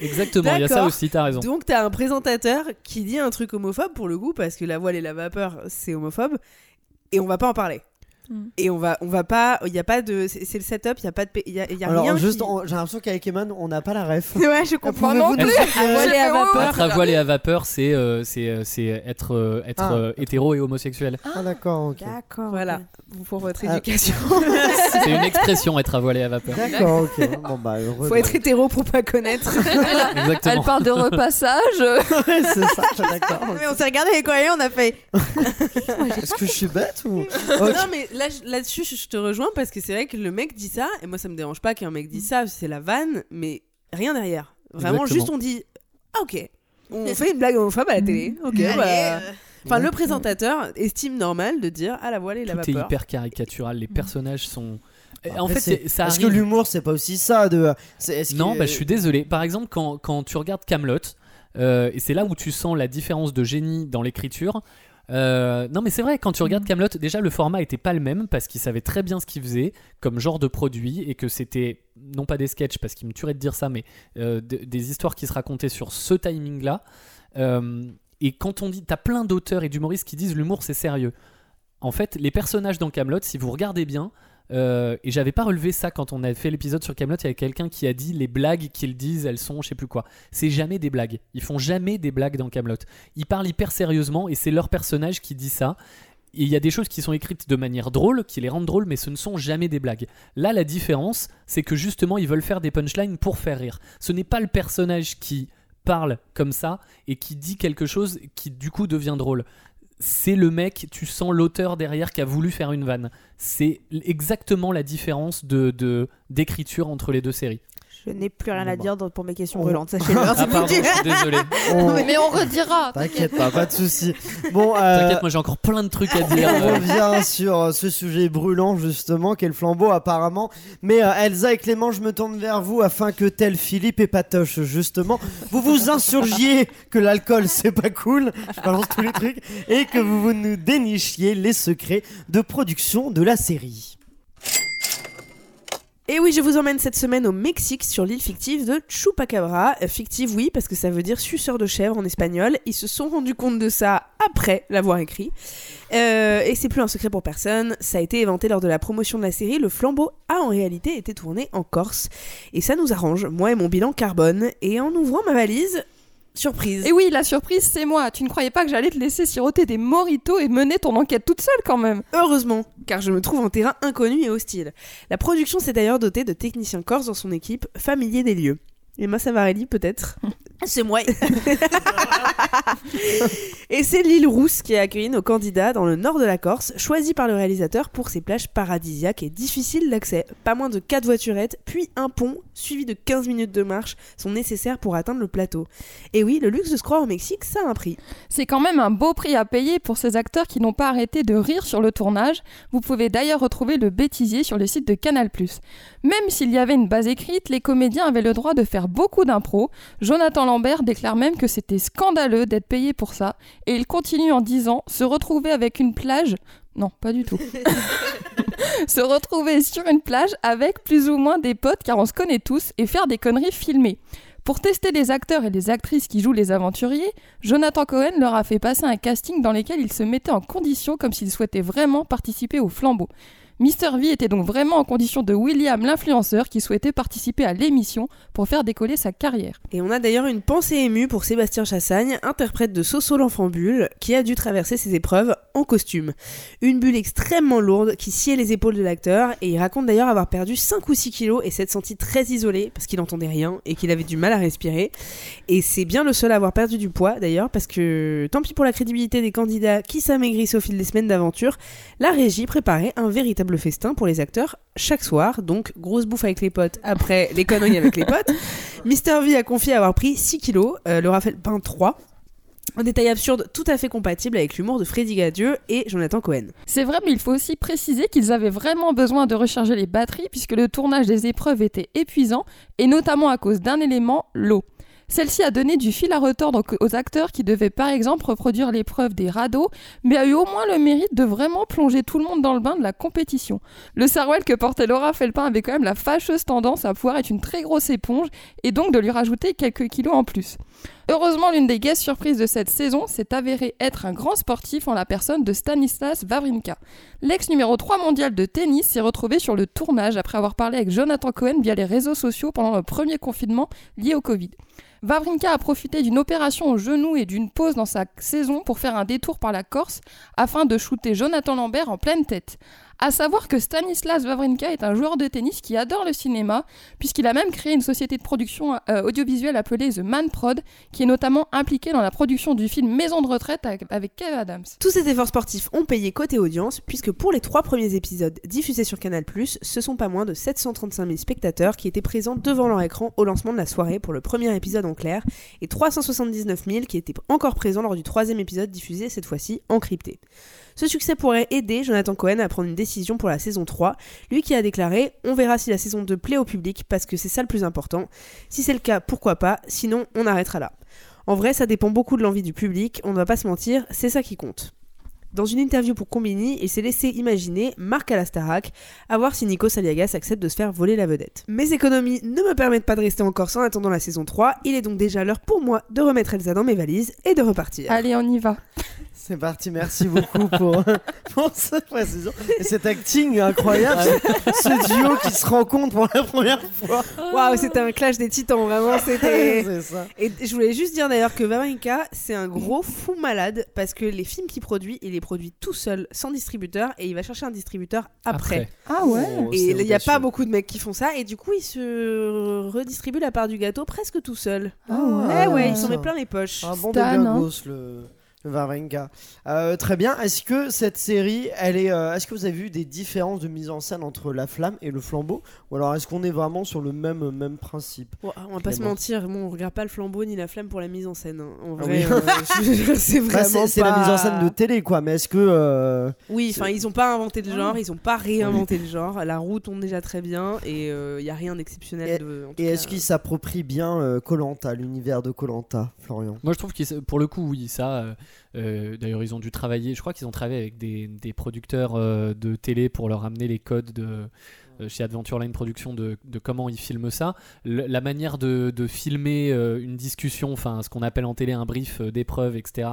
Exactement, il y a ça aussi, t'as raison. Donc t'as un présentateur qui dit un truc homophobe pour le coup parce que la voile et la vapeur c'est homophobe et on va pas en parler. Mm. Et on va, on va pas, il y a pas de, c'est le setup, il y a pas de, il y a, y a Alors, rien. juste, qui- j'ai l'impression qu'avec Eman, on n'a pas la ref. Ouais, je comprends. Non plus. dire- À voile et à J'ai fait, vapeur. Être à voile et à vapeur, c'est euh, c'est euh, c'est être, euh, être Ah. euh, hétéro et homosexuel. Ah, d'accord, ok. D'accord. Voilà, pour votre Ah. éducation. c'est une expression, être à voile et à vapeur. D'accord, ok. Bon, bah, heureux. Faut être hétéro pour pas connaître. Elle Exactement. parle de repassage. Ouais, c'est ça, d'accord. Mais on s'est regardé avec Aurélien, on a fait. Est-ce que je suis bête ou. Non mais là-dessus, je te rejoins parce que c'est vrai que le mec dit ça et moi ça me dérange pas qu'un mec dise ça, c'est la vanne, mais rien derrière. Vraiment, Exactement. juste on dit ah ok, on fait une blague homophobe à la télé. Ok. Allez, bah. euh, Enfin, le présentateur estime normal de dire à la voile et la Tout est vapeur. hyper caricatural, les personnages sont. En Après, fait, c'est- ça Est-ce que l'humour, c'est pas aussi ça de. Non, que- bah, je suis désolé. Par exemple, quand, quand tu regardes Camelot, et c'est là où tu sens la différence de génie dans l'écriture. Euh, non, mais c'est vrai, quand tu regardes Camelot, déjà le format était pas le même parce qu'il savait très bien ce qu'il faisait comme genre de produit et que c'était non pas des sketchs parce qu'il me tuerait de dire ça, mais euh, de- des histoires qui se racontaient sur ce timing-là. Euh, et quand on dit, t'as plein d'auteurs et d'humoristes qui disent l'humour c'est sérieux. En fait, les personnages dans Camelot, si vous regardez bien, euh, et j'avais pas relevé ça quand on a fait l'épisode sur Camelot, il y avait quelqu'un qui a dit les blagues qu'ils disent, elles sont je sais plus quoi. C'est jamais des blagues. Ils font jamais des blagues dans Camelot. Ils parlent hyper sérieusement et c'est leur personnage qui dit ça. Et il y a des choses qui sont écrites de manière drôle, qui les rendent drôles, mais ce ne sont jamais des blagues. Là, la différence, c'est que justement, ils veulent faire des punchlines pour faire rire. Ce n'est pas le personnage qui parle comme ça et qui dit quelque chose qui du coup devient drôle. C'est le mec, tu sens l'auteur derrière qui a voulu faire une vanne. C'est exactement la différence de d'écriture entre les deux séries. Je n'ai plus rien à dire dans- pour mes questions On- brûlantes, sachez-le. Ah pardon, je suis désolé. On- Mais on redira. T'inquiète pas, pas de souci. Bon, euh, T'inquiète, moi j'ai encore plein de trucs à dire. on revient sur euh, ce sujet brûlant justement, quel flambeau apparemment. Mais euh, Elsa et Clément, je me tourne vers vous afin que tel Philippe et Patoche justement, vous vous insurgiez que l'alcool c'est pas cool, je balance tous les trucs, et que vous, vous nous dénichiez les secrets de production de la série. Et oui, je vous emmène cette semaine au Mexique sur l'île fictive de Chupacabra. Euh, Fictive, oui, parce que ça veut dire suceur de chèvre en espagnol. Ils se sont rendus compte de ça après l'avoir écrit. Euh, et c'est plus un secret pour personne. Ça a été éventé lors de la promotion de la série. Le flambeau a en réalité été tourné en Corse. Et ça nous arrange, moi et mon bilan carbone. Et en ouvrant ma valise, surprise. Et oui, la surprise, c'est moi. Tu ne croyais pas que j'allais te laisser siroter des moritos et mener ton enquête toute seule quand même Heureusement, car je me trouve en terrain inconnu et hostile. La production s'est d'ailleurs dotée de techniciens corse dans son équipe, familiers des lieux. Emma Savarelli, peut-être? C'est moi Et c'est l'île Rousse qui a accueilli nos candidats dans le nord de la Corse, choisi par le réalisateur pour ses plages paradisiaques et difficiles d'accès. Pas moins de 4 voiturettes, puis un pont, suivi de 15 minutes de marche, sont nécessaires pour atteindre le plateau. Et oui, le luxe de se croire au Mexique, ça a un prix. C'est quand même un beau prix à payer pour ces acteurs qui n'ont pas arrêté de rire sur le tournage. Vous pouvez d'ailleurs retrouver le bêtisier sur le site de Canal+. Même s'il y avait une base écrite, les comédiens avaient le droit de faire beaucoup d'impro. Jonathan Lambert déclare même que c'était scandaleux d'être payé pour ça. Et il continue en disant se retrouver avec une plage? Non, pas du tout. se retrouver sur une plage avec plus ou moins des potes car on se connaît tous et faire des conneries filmées. Pour tester les acteurs et les actrices qui jouent les aventuriers, Jonathan Cohen leur a fait passer un casting dans lequel ils se mettaient en condition comme s'ils souhaitaient vraiment participer au flambeau. Mister V était donc vraiment en condition de William l'influenceur qui souhaitait participer à l'émission pour faire décoller sa carrière. Et on a d'ailleurs une pensée émue pour Sébastien Chassagne, interprète de Soso l'enfant bulle, qui a dû traverser ses épreuves en costume. Une bulle extrêmement lourde qui sciait les épaules de l'acteur, et il raconte d'ailleurs avoir perdu 5 ou 6 kilos et s'être senti très isolé parce qu'il n'entendait rien et qu'il avait du mal à respirer. Et c'est bien le seul à avoir perdu du poids d'ailleurs, parce que tant pis pour la crédibilité des candidats qui s'amaigrissent au fil des semaines d'aventure, la régie préparait un véritable festin pour les acteurs chaque soir, donc grosse bouffe avec les potes après les conneries avec les potes. Mister V a confié avoir pris 6 kilos, euh, le Raphaël Pain 3. Un détail absurde tout à fait compatible avec l'humour de Freddy Gadieu et Jonathan Cohen. C'est vrai, mais il faut aussi préciser qu'ils avaient vraiment besoin de recharger les batteries puisque le tournage des épreuves était épuisant et notamment à cause d'un élément, l'eau. Celle-ci a donné du fil à retordre aux acteurs qui devaient par exemple reproduire l'épreuve des radeaux, mais a eu au moins le mérite de vraiment plonger tout le monde dans le bain de la compétition. Le sarouel que portait Laura Felpin avait quand même la fâcheuse tendance à pouvoir être une très grosse éponge et donc de lui rajouter quelques kilos en plus. Heureusement, l'une des guests surprises de cette saison s'est avérée être un grand sportif en la personne de Stanislas Wawrinka. L'ex numéro 3 mondial de tennis s'est retrouvé sur le tournage après avoir parlé avec Jonathan Cohen via les réseaux sociaux pendant le premier confinement lié au Covid. Wawrinka a profité d'une opération au genou et d'une pause dans sa saison pour faire un détour par la Corse afin de shooter Jonathan Lambert en pleine tête. À savoir que Stanislas Wawrinka est un joueur de tennis qui adore le cinéma, puisqu'il a même créé une société de production euh, audiovisuelle appelée The Man Prod, qui est notamment impliquée dans la production du film Maison de retraite avec- Kev Adams. Tous ces efforts sportifs ont payé côté audience, puisque pour les trois premiers épisodes diffusés sur Canal+, ce sont pas moins de 735 000 spectateurs qui étaient présents devant leur écran au lancement de la soirée pour le premier épisode en clair, et 379 000 qui étaient encore présents lors du troisième épisode diffusé cette fois-ci en crypté. Ce succès pourrait aider Jonathan Cohen à prendre une décision pour la saison 3, lui qui a déclaré « On verra si la saison 2 plaît au public, parce que c'est ça le plus important. Si c'est le cas, pourquoi pas, sinon on arrêtera là. » En vrai, ça dépend beaucoup de l'envie du public, on ne va pas se mentir, c'est ça qui compte. Dans une interview pour Combini, il s'est laissé imaginer, Marc à la Starac, à voir si Nico Saliagas accepte de se faire voler la vedette. Mes économies ne me permettent pas de rester en Corse en attendant la saison 3, il est donc déjà l'heure pour moi de remettre Elsa dans mes valises et de repartir. Allez, on y va. C'est parti, merci beaucoup pour, pour cette précision. Et cet acting incroyable, ce duo qui se rencontre pour la première fois. Waouh, c'était un clash des titans, vraiment, c'était... Et je voulais juste dire d'ailleurs que Varenka, c'est un gros fou malade parce que les films qu'il produit, il les produit tout seul, sans distributeur, et il va chercher un distributeur après. Ah ouais. Oh, Et il n'y a pas beaucoup de mecs qui font ça, et du coup, il se redistribue la part du gâteau presque tout seul. Ah ouais. Eh ouais, il ça. s'en met plein les poches. Un bon Stan, hein. le Varenka. Euh, très bien. Est-ce que cette série, elle est, euh, est-ce que vous avez vu des différences de mise en scène entre la flamme et le flambeau, ou alors est-ce qu'on est vraiment sur le même même principe on va pas se mentir, bon, on regarde pas le flambeau ni la flamme pour la mise en scène. hein. En Ah vrai, oui. euh, je- c'est Bah, vraiment c'est, c'est la mise en scène de télé, quoi. Mais est-ce que euh, Oui, enfin, ils ont pas inventé le Ah. genre, ils ont pas réinventé le genre. La roue tourne déjà très bien et il y a rien d'exceptionnel. de- et est-ce qu'ils s'approprient bien Colanta, l'univers de Colanta, Florian? Moi, je trouve que pour le coup, oui, ça. Euh, D'ailleurs, ils ont dû travailler. Je crois qu'ils ont travaillé avec des, des producteurs euh, de télé pour leur amener les codes de euh, chez Adventure Line Production de, comment ils filment ça. La manière de, de filmer une discussion, enfin ce qu'on appelle en télé un brief d'épreuve, etc.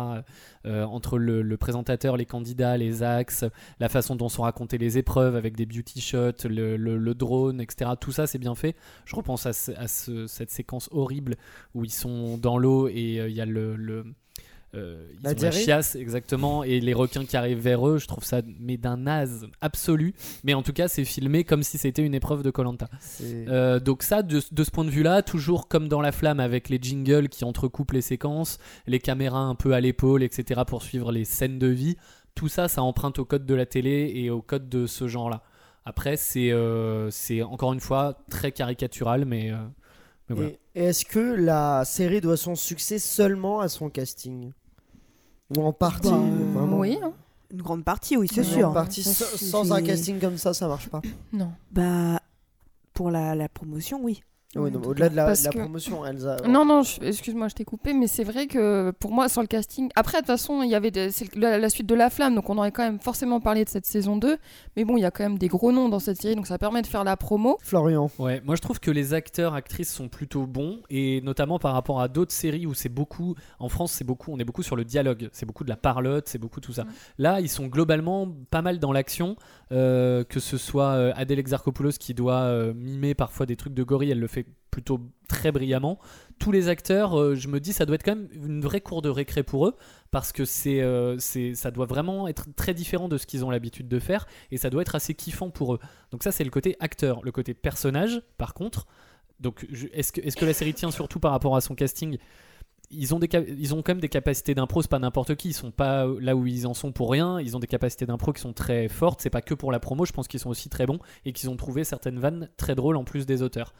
entre le, le présentateur, les candidats, les axes, la façon dont sont racontées les épreuves avec des beauty shots, le, le- drone, etc. Tout ça, c'est bien fait. Je repense à, ce- à ce- cette séquence horrible où ils sont dans l'eau et il y a le- euh, ils La ont la chiasse exactement et les requins qui arrivent vers eux. Je trouve ça mais d'un naze absolu. Mais en tout cas, c'est filmé comme si c'était une épreuve de Colanta. Euh, donc ça, de, de ce point de vue-là, toujours comme dans La Flamme avec les jingles qui entrecoupent les séquences, les caméras un peu à l'épaule, etc. pour suivre les scènes de vie. Tout ça, ça emprunte au code de la télé et au code de ce genre-là. Après, c'est euh, c'est encore une fois très caricatural, mais, euh, mais voilà. Et, et est-ce que la série doit son succès seulement à son casting Ou en partie Bah, vraiment Oui. hein. Une grande partie, oui, c'est En sûr. partie, sans, un casting comme ça, ça marche pas. Non. Bah, pour la, la promotion, oui. Oui, au-delà de la, Parce de la que- promotion, Elsa. Non, non, je- excuse-moi, je t'ai coupé, mais c'est vrai que pour moi, sur le casting. Après, de toute façon, il y avait des- c'est la, la suite de La Flamme, donc on aurait quand même forcément parlé de cette saison 2. Mais bon, il y a quand même des gros noms dans cette série, donc ça permet de faire la promo. Florian. Ouais, moi je trouve que les acteurs, actrices sont plutôt bons et notamment par rapport à d'autres séries où c'est beaucoup, en France c'est beaucoup, on est beaucoup sur le dialogue, c'est beaucoup de la parlotte, c'est beaucoup tout ça. Ouais. Là, ils sont globalement pas mal dans l'action, euh, que ce soit euh, Adèle Exarchopoulos qui doit euh, mimer parfois des trucs de gorille, elle le fait plutôt très brillamment. Tous les acteurs, euh, je me dis, ça doit être quand même une vraie cour de récré pour eux parce que c'est, euh, c'est, ça doit vraiment être très différent de ce qu'ils ont l'habitude de faire et ça doit être assez kiffant pour eux. Donc ça, c'est le côté acteur. Le côté personnage, par contre, donc est-ce que, est-ce que la série tient surtout par rapport à son casting? Ils ont, des, ils ont quand même des capacités d'impro, c'est pas n'importe qui, ils sont pas là où ils en sont pour rien, ils ont des capacités d'impro qui sont très fortes, c'est pas que pour la promo, je pense qu'ils sont aussi très bons et qu'ils ont trouvé certaines vannes très drôles en plus des auteurs.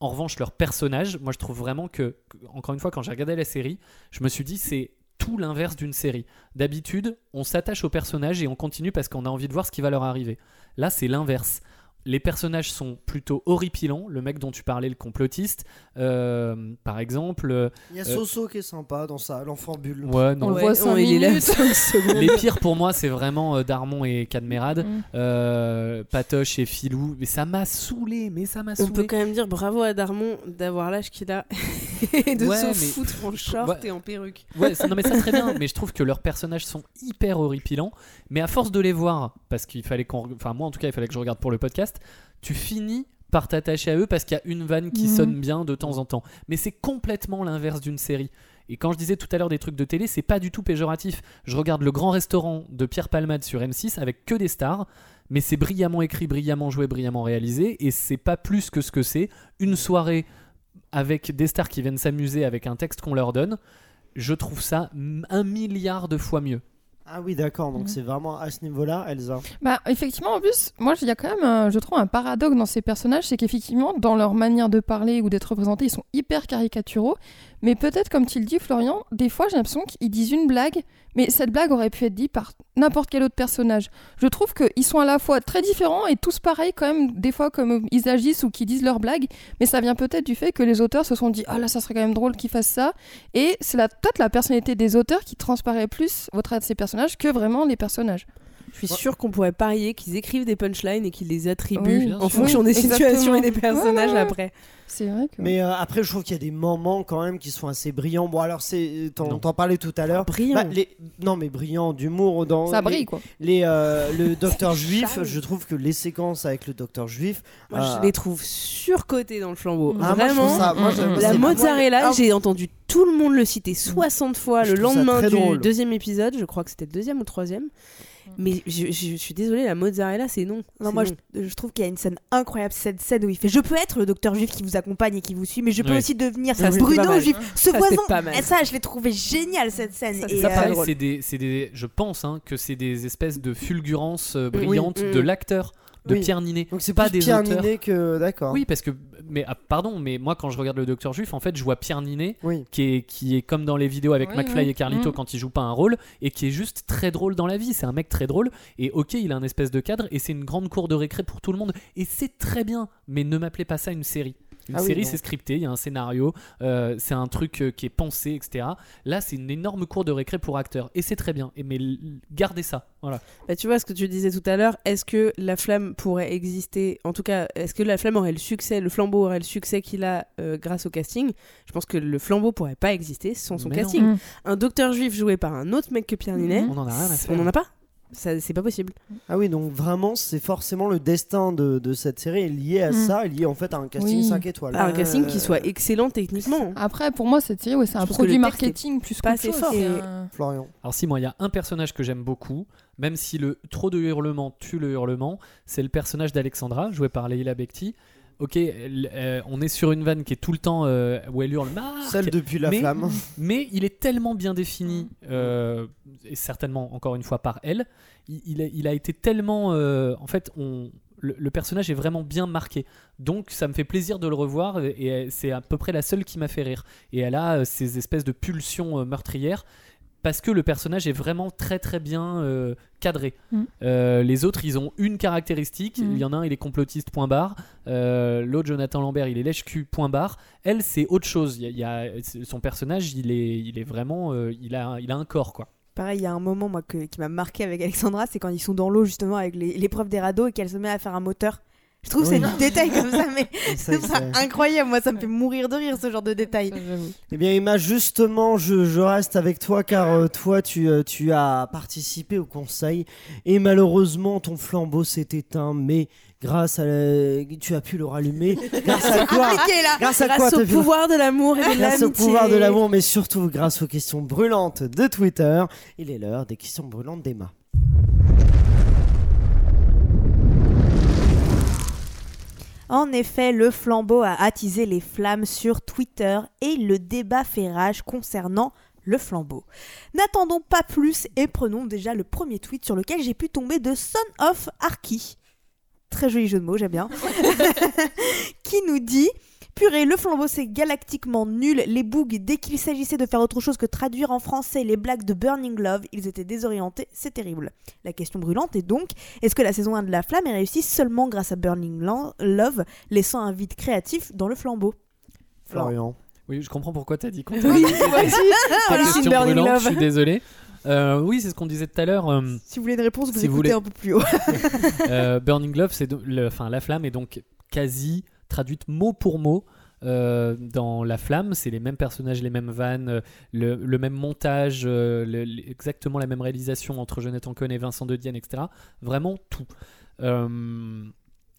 En revanche, leur personnage, moi je trouve vraiment que, que- encore une fois, quand j'ai regardé la série, je me suis dit c'est tout l'inverse d'une série. D'habitude, on s'attache aux personnages et on continue parce qu'on a envie de voir ce qui va leur arriver. Là, c'est l'inverse. Les personnages sont plutôt horripilants. Le mec dont tu parlais, le complotiste, euh, par exemple. euh, Il y a Euh, Soso qui est sympa dans ça, l'enfant bulle. ouais, non. On le voit cinq il est là minutes. 5 secondes. Les pires pour moi, c'est vraiment euh, Darmon et Cadmerade, Mm. euh, Patoche et Filou. Mais ça m'a saoulé, mais ça m'a On peut saoulé. quand même dire bravo à Darmon d'avoir l'âge qu'il a et de Ouais, se mais- foutre en short Ouais. et en perruque. Ouais, non mais ça très bien, mais je trouve que leurs personnages sont hyper horripilants. Mais à force de les voir, parce qu'il fallait qu'on, enfin moi en tout cas, il fallait que je regarde pour le podcast, tu finis par t'attacher à eux parce qu'il y a une vanne qui Mhm. sonne bien de temps en temps. Mais c'est complètement l'inverse d'une série. Et quand je disais tout à l'heure des trucs de télé, c'est pas du tout péjoratif. Je regarde le grand restaurant de Pierre Palmade sur M6 avec que des stars, mais c'est brillamment écrit, brillamment joué, brillamment réalisé, et c'est pas plus que ce que c'est. Une soirée avec des stars qui viennent s'amuser avec un texte qu'on leur donne, je trouve ça un milliard de fois mieux. Ah oui, d'accord, donc Mhm. c'est vraiment à ce niveau-là, Elsa. Bah, effectivement, en plus, moi, il y a quand même, un- je trouve, un paradoxe dans ces personnages, c'est qu'effectivement, dans leur manière de parler ou d'être représentés, ils sont hyper caricaturaux, Mais peut-être, comme tu le dis, Florian, des fois j'ai l'impression qu'ils disent une blague, mais cette blague aurait pu être dite par n'importe quel autre personnage. Je trouve qu'ils sont à la fois très différents et tous pareils, quand même, des fois, comme ils agissent ou qu'ils disent leurs blagues. Mais ça vient peut-être du fait que les auteurs se sont dit Ah là, ça serait quand même drôle qu'ils fassent ça. Et c'est peut-être la personnalité des auteurs qui transparaît plus au travers de ces personnages que vraiment les personnages. Je suis sûre qu'on pourrait parier qu'ils écrivent des punchlines et qu'ils les attribuent Oui, en fonction Oui, des situations et des personnages Ouais, ouais, ouais. après. C'est vrai que. Mais euh, après, je trouve qu'il y a des moments quand même qui sont assez brillants. Bon, alors, c'est, t'en, Non. t'en parlais tout à l'heure. Brillant. Bah, les... Non, mais brillant d'humour dans ça les- brille, quoi. Les, euh, le docteur juif, je trouve que les séquences avec le docteur juif. Moi, euh, je les trouve surcotés dans le flambeau. ah, Vraiment. ça- moi, La mozzarella, moi, j'ai entendu tout le monde le citer 60 fois Je le lendemain du drôle. deuxième épisode. Je crois que c'était le deuxième ou le troisième. Mais je, je- je suis désolée, la mozzarella, c'est non. Non, moi, non. je, je trouve qu'il y a une scène incroyable, cette scène où il fait Je peux être le docteur juif qui vous accompagne et qui vous suit, mais je peux Oui. aussi devenir Ça, Bruno juif, ce Ça, voisin. c'était pas mal. Et ça, je l'ai trouvé génial cette scène. Ça, Et, ça, euh, c'est des, c'est des, je pense hein, que c'est des espèces de fulgurances euh, brillantes oui. de Mm. l'acteur, de Oui. Pierre Ninet. Donc, c'est pas pas des Pierre auteurs. Ninet que. D'accord. Oui, parce que, mais ah, pardon, mais moi quand je regarde le Docteur Juif, en fait, je vois Pierre Ninet Oui. qui est, qui est comme dans les vidéos avec Oui, McFly oui. et Carlito Mm. quand il joue pas un rôle et qui est juste très drôle dans la vie. C'est un mec très drôle et ok, il a un espèce de cadre et c'est une grande cour de récré pour tout le monde et c'est très bien. Mais ne m'appelez pas ça une série. Une Ah série, c'est scripté, il y a un scénario, euh, c'est un truc euh, qui est pensé, etc. Là, c'est une énorme cour de récré pour acteurs et c'est très bien. Et mais gardez ça, voilà. Bah, tu vois ce que tu disais tout à l'heure, est-ce que la flamme pourrait exister En tout cas, est-ce que la flamme aurait le succès, le flambeau aurait le succès qu'il a euh, grâce au casting? Je pense que le flambeau pourrait pas exister sans son Mais casting. Mm. Un docteur juif joué par un autre mec que Pierre Ninet, On en a rien à faire. on en a pas? Ça, c'est pas possible. Ah oui, donc vraiment, c'est forcément le destin de, de cette série est lié à Mm. ça, lié en fait à un casting Oui. 5 étoiles. Ah, un casting qui Euh, soit excellent techniquement. Après, pour moi, cette série, ouais, c'est un produit marketing plus pas assez chose, fort. c'est Et- un- Florian. Alors si moi il y a un personnage que j'aime beaucoup, même si le trop de hurlements tue le hurlement, c'est le personnage d'Alexandra, joué par Leila Bekti. Ok, elle- euh, on est sur une vanne qui est tout le temps euh, où elle hurle Marc Celle depuis la mais- flamme. mais il est tellement bien défini, euh, et certainement encore une fois par elle, il, il a, il a été tellement... euh, en fait, on, le, le personnage est vraiment bien marqué. Donc ça me fait plaisir de le revoir, et, et c'est à peu près la seule qui m'a fait rire. Et elle a euh, ces espèces de pulsions euh, meurtrières. Parce que le personnage est vraiment très très bien euh, cadré. Mm. Euh, les autres, ils ont une caractéristique. Mm. Il y en a un, il est complotiste, point barre. Euh, L'autre, Jonathan Lambert, il est lèche-cul, point barre. Elle, c'est autre chose. Il y a- il y a- son personnage, il est, il est vraiment, euh, il a, il a un corps quoi. Pareil, il y a un moment moi, que- qui m'a marqué avec Alexandra, c'est quand ils sont dans l'eau justement avec l'épreuve des radeaux et qu'elle se met à faire un moteur. Je trouve que c'est Oui. un détail comme ça, mais c'est incroyable. Moi, ça me fait mourir de rire ce genre de détail. Ça, j'avoue. Eh bien Emma, justement, je, je reste avec toi car euh, toi, tu, euh, tu as participé au conseil et malheureusement, ton flambeau s'est éteint, mais grâce à... la- Tu as pu le rallumer. Grâce à quoi. Grâce à Grâce au pu pouvoir de l'amour et de Grâce au pouvoir de l'amour, mais surtout grâce aux questions brûlantes de Twitter. Il est l'heure des questions brûlantes d'Emma. En effet, le flambeau a attisé les flammes sur Twitter et le débat fait rage concernant le flambeau. N'attendons pas plus et prenons déjà le premier tweet sur lequel j'ai pu tomber de Son of Arky. Très joli jeu de mots, j'aime bien. qui nous dit Purée, le flambeau c'est galactiquement nul. Les bugs, dès qu'il s'agissait de faire autre chose que traduire en français les blagues de Burning Love, ils étaient désorientés, c'est terrible. La question brûlante est donc est-ce que la saison 1 de La Flamme est réussie seulement grâce à Burning Love, laissant un vide créatif dans le flambeau? Florian. Oui, je comprends pourquoi t'as dit qu'on Oui, Burning brûlante, Love. je suis désolé. Euh, oui, c'est ce qu'on disait tout à l'heure. euh, Si vous voulez une réponse, vous Si vous écoutez voulez- un peu plus haut. Euh, Burning Love, c'est le- enfin la flamme est donc quasi traduite mot pour mot. euh, dans La Flamme, c'est les mêmes personnages, les mêmes vannes, euh, le, le même montage, euh, le- le- exactement la même réalisation entre Jonathan Cohen et Vincent de Dienne, etc. Vraiment tout. Euh,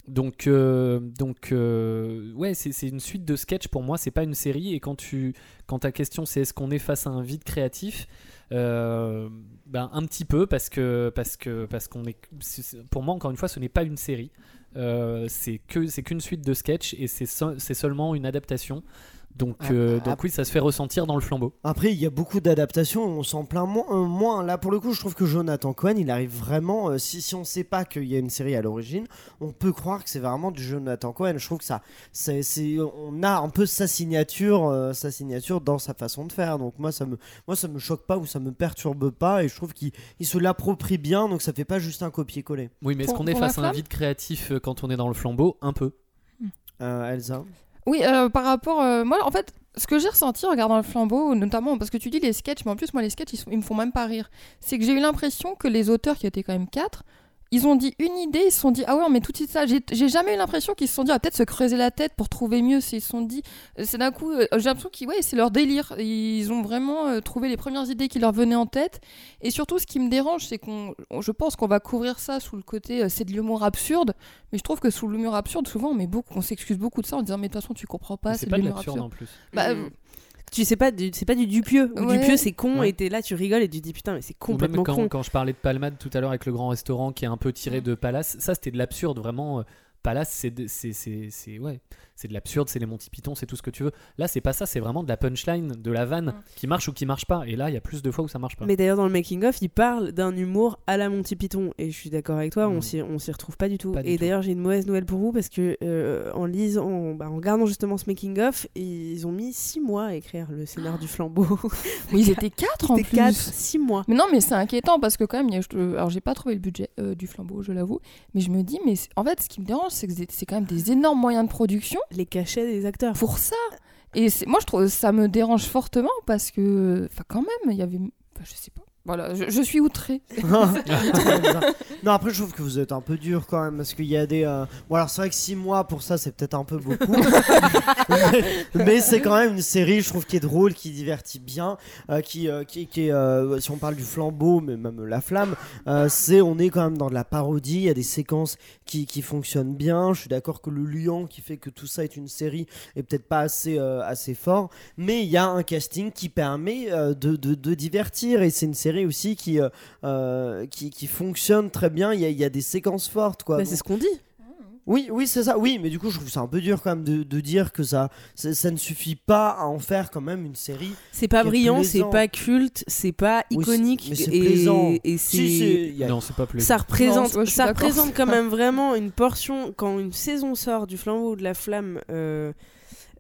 donc, euh, donc euh, ouais, c'est c'est une suite de sketchs pour moi, c'est pas une série. Et quand, tu, quand ta question c'est est-ce qu'on est face à un vide créatif, ben, un petit peu parce que parce que parce qu'on est pour moi encore une fois ce n'est pas une série. Euh, c'est que c'est qu'une suite de sketchs et c'est seulement une adaptation Donc, Ah, euh, ah, donc oui, ça se fait ressentir dans le flambeau. Après, il y a beaucoup d'adaptations, on s'en plaint moins, euh, moins. Là, pour le coup, je trouve que Jonathan Cohen, il arrive vraiment. euh, si, si on sait pas qu'il y a une série à l'origine, on peut croire que c'est vraiment du Jonathan Cohen. Je trouve que ça, c'est, c'est- on a un peu sa signature, euh, sa signature dans sa façon de faire. Donc moi, ça me, moi, ça me choque pas ou ça me perturbe pas, et je trouve qu'il il se l'approprie bien. Donc ça fait pas juste un copier-coller. Oui, mais est-ce Pour- qu'on est face à un vide créatif quand on est dans le flambeau? Un peu. Euh, Elsa? Oui, euh, par rapport. euh, moi, en fait, ce que j'ai ressenti en regardant le flambeau, notamment parce que tu dis les sketchs, mais en plus, moi, les sketchs, ils, ils me font même pas rire. C'est que j'ai eu l'impression que les auteurs, qui étaient quand même quatre, ils ont dit une idée, ils se sont dit ah ouais, mais tout de suite ça. J'ai jamais eu l'impression qu'ils se sont dit ah, peut-être se creuser la tête pour trouver mieux. C'est- Ils se sont dit, euh, c'est d'un coup, euh, j'ai l'impression qu'ils, ouais, c'est leur délire. Ils ont vraiment euh, trouvé les premières idées qui leur venaient en tête. Et surtout, ce qui me dérange, c'est qu'on, on- je pense qu'on va couvrir ça sous le côté c'est de l'humour absurde. Mais je trouve que sous l'humour absurde, souvent, on, met beaucoup, on s'excuse beaucoup de ça en disant mais de toute façon, tu comprends pas, c'est de l'humour absurde. en plus. Bah. Tu sais pas, du- c'est pas du Dupieux. Ou Ouais. Dupieux, c'est con, Ouais. et t'es là, tu rigoles et tu dis putain, mais c'est complètement quand, con. quand je parlais de Palmade tout à l'heure avec le grand restaurant qui est un peu tiré de Palace, ça c'était de l'absurde vraiment. euh, Palace, c'est de- c'est c'est- c'est- ouais, c'est de l'absurde, c'est les Monty Python, c'est tout ce que tu veux. Là, c'est pas ça, c'est vraiment de la punchline, de la vanne qui marche ou qui marche pas. Et là, il y a plus de fois où ça marche pas. Mais d'ailleurs, dans le making-of, il parle d'un humour à la Monty Python. Et je suis d'accord avec toi, Mm. on s'y on s'y retrouve pas du tout. Pas du et d'ailleurs, j'ai une mauvaise nouvelle pour vous parce que euh, en lisant, en, bah, en regardant justement ce making-of, ils ont mis 6 mois à écrire le scénar du flambeau. Mais ils étaient quatre en C'était plus. 4, 6 mois. Mais non, mais c'est inquiétant parce que quand même, il y a- je- alors j'ai pas trouvé le budget euh, du flambeau, je l'avoue, mais je me dis, mais en fait, ce qui me dérange, c'est que c'est- c'est quand même des énormes moyens de production Les cachets des acteurs. pour ça. Et moi, je trouve ça me dérange fortement parce que, quand même, il y avait, je sais pas. Voilà, je, je suis outrée. non, après, je trouve que vous êtes un peu dur quand même parce qu'il y a des. euh, Bon, alors c'est vrai que 6 mois pour ça, c'est peut-être un peu beaucoup. mais mais c'est quand même une série, je trouve, qui est drôle, qui divertit bien. euh, qui, euh, qui, qui est. si on parle du flambeau, mais même la flamme, c'est on est quand même dans de la parodie. Il y a des séquences qui, qui fonctionnent bien. Je suis d'accord que le lion qui fait que tout ça est une série est peut-être pas assez, assez fort. Mais il y a un casting qui permet de, de, de divertir. Et c'est une série aussi qui. euh, euh, qui, qui fonctionne très bien. Il y a, il y a des séquences fortes, quoi. Bah, Donc- c'est ce qu'on dit. oui, oui, c'est ça. Oui, mais du coup, je trouve ça un peu dur quand même de, de dire que ça, ça, ça ne suffit pas à en faire quand même une série. C'est pas brillant, c'est plaisant. pas culte, c'est pas Oui, iconique. mais c'est et, plaisant. et Si, c'est. si, il y a- Non, c'est pas plus. Ça représente, Non, ça représente quand même vraiment une portion quand une saison sort du flambeau ou de la flamme. euh,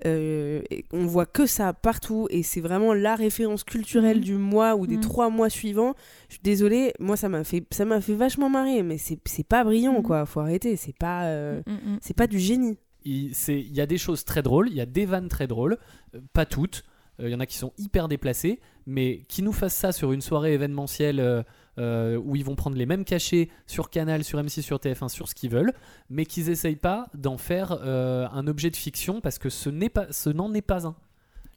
euh, on voit que ça partout et c'est vraiment la référence culturelle Mhm. du mois ou des Mhm. trois mois suivants. Je suis désolée, moi ça m'a fait ça m'a fait vachement marrer, mais c'est c'est pas brillant Mhm. quoi. Faut arrêter, c'est pas euh, Mm, mm. c'est pas du génie. il c'est- il y a des choses très drôles, il y a des vannes très drôles, euh, pas toutes. Euh, Il y en a qui sont hyper déplacées, mais qui nous fassent ça sur une soirée événementielle euh, où ils vont prendre les mêmes cachets sur Canal, sur M6, sur TF1, sur ce qu'ils veulent, mais qu'ils essayent pas d'en faire euh, un objet de fiction parce que ce n'est pas, ce n'en est pas un.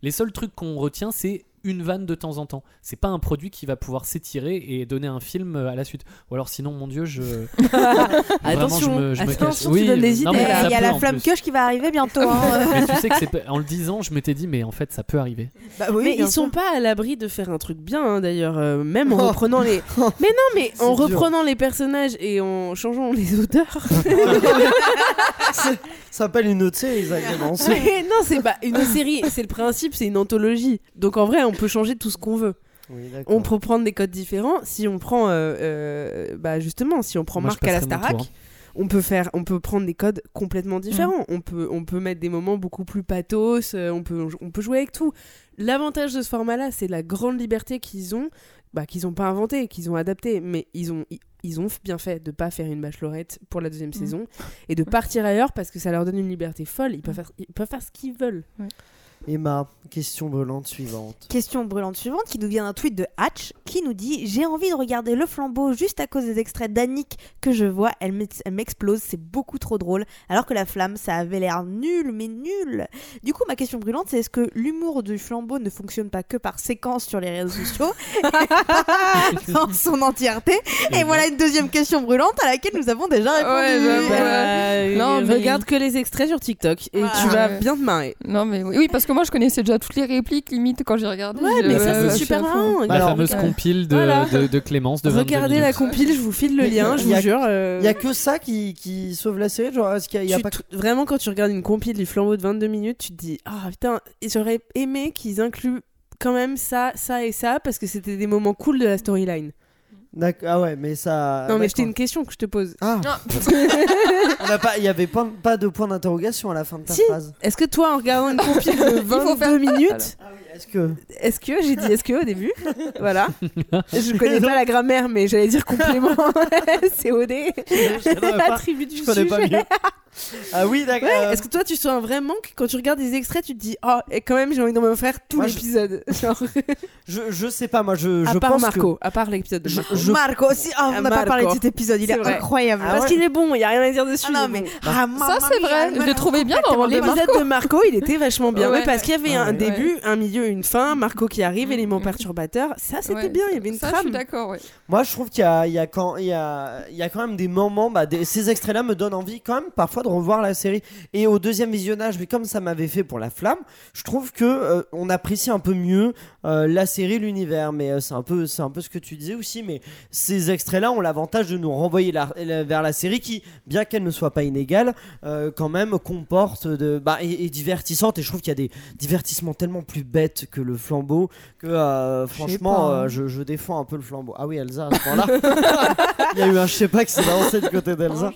Les seuls trucs qu'on retient, c'est une vanne de temps en temps. C'est pas un produit qui va pouvoir s'étirer et donner un film à la suite. Ou alors sinon, mon Dieu, je Vraiment, attention, je me, je me cache. attention, tu donnes des non, idées, ça Il y a la flamme plus. queuche qui va arriver bientôt. hein. Mais tu sais que c'est pas- en le disant, je m'étais dit, mais en fait, ça peut arriver. Bah oui, mais ils sont sûr. pas à l'abri de faire un truc bien hein, d'ailleurs, euh, même en Oh. reprenant les. Mais non, mais en dur. reprenant les personnages et en changeant les auteurs. ça s'appelle une autre série, Mais non, c'est pas une série, c'est le principe, c'est une anthologie. Donc en vrai, on peut changer tout ce qu'on veut. Oui. On peut prendre des codes différents. Si on prend, euh, euh, bah justement, si on prend Moi, Marc à la Starac, tour, hein. on peut faire, on peut prendre des codes complètement différents. On peut, on peut mettre des moments beaucoup plus pathos. euh, on peut, on peut jouer avec tout. L'avantage de ce format-là, c'est la grande liberté qu'ils ont, bah, qu'ils ont pas inventé, qu'ils ont adapté, mais ils ont, ils, ils ont bien fait de pas faire une bachelorette pour la deuxième saison et de partir ailleurs parce que ça leur donne une liberté folle. Ils peuvent faire, ils peuvent faire ce qu'ils veulent. Emma, question brûlante suivante. Question brûlante suivante qui nous vient d'un tweet de Hatch qui nous dit J'ai envie de regarder le flambeau juste à cause des extraits d'Annick que je vois, elle m'ex- elle m'explose, c'est beaucoup trop drôle. Alors que la flamme, ça avait l'air nul, mais nul. Du coup, ma question brûlante, c'est est-ce que l'humour du flambeau ne fonctionne pas que par séquence sur les réseaux sociaux dans son entièreté? Et voilà une deuxième question brûlante à laquelle nous avons déjà répondu. Ouais, bah, Bah, Non, mais- regarde que les extraits sur TikTok et tu vas Ouais. bien te marrer. Non, mais oui, oui, parce que que moi je connaissais déjà toutes les répliques limite quand j'ai regardé. Ouais, mais ça, c'est super marrant. La Alors, fameuse euh, compile de, voilà. de, de Clémence de 22 Regardez la minutes. compile, je vous file le lien, je vous jure. euh, Il y a que ça qui, qui sauve la série Genre, y a, pas Vraiment, quand tu regardes une compile du flambeau de 22 minutes, tu te dis Ah putain, j'aurais aimé qu'ils incluent quand même ça, ça et ça, parce que c'était des moments cool de la storyline. D'accord. Ah ouais, mais ça. non, mais c'était une question que je te pose. Ah, on a pas, il y avait pas, pas de point d'interrogation à la fin de ta Si. phrase. Est-ce que toi, en regardant une compile de faut 22 faire- minutes, Ah oui, est-ce que. est-ce que j'ai dit est-ce que au début Voilà. Je connais pas la grammaire, mais j'allais dire complément. COD. Je connais pas. Attribut du Je connais pas sujet. mieux. Ah oui, d'accord. Ouais, Est-ce que toi, tu sens vraiment que quand tu regardes des extraits, tu te dis Oh, et quand même, j'ai envie d'en me faire tout je- l'épisode Genre, je, je sais pas, moi, je, à je part pense Marco, à part l'épisode de Marco. je- Marco aussi. Ah, on n'a pas parlé de cet épisode, il est vrai. incroyable. Ah Parce ouais. qu'il est bon, il y a rien à dire dessus. Ah non, mais. Ah, Ça, c'est vrai, je l'ai trouvé bien dans le de L'épisode Marco. de Marco, il était vachement bien. Ouais. Ouais, parce qu'il y avait Ah un ouais. début, un milieu, une fin. Marco qui arrive, Mm, élément mm. perturbateur. Ça, c'était Ouais, bien. Il y avait une ça, je suis trame. d'accord, ouais. Moi, je trouve qu'il y a, il y, a quand, il y, a, il y a quand même des moments, bah, des- ces extraits-là me donnent envie quand même parfois de revoir la série. Et au deuxième visionnage, mais comme ça m'avait fait pour La Flamme, je trouve que euh, on apprécie un peu mieux euh, la série, l'univers. Mais euh, c'est un peu, c'est un peu ce que tu disais aussi. Mais ces extraits-là ont l'avantage de nous renvoyer la- la- vers la série qui, bien qu'elle ne soit pas inégale, euh, quand même comporte de, bah, et, et divertissante. Et je trouve qu'il y a des divertissements tellement plus bêtes que le flambeau que euh, franchement, pas, hein. euh, je, je défends un peu le flambeau. Ah oui, Elsa, à ce point-là. Il y a eu un je sais pas qui s'est lancé du côté d'Elsa.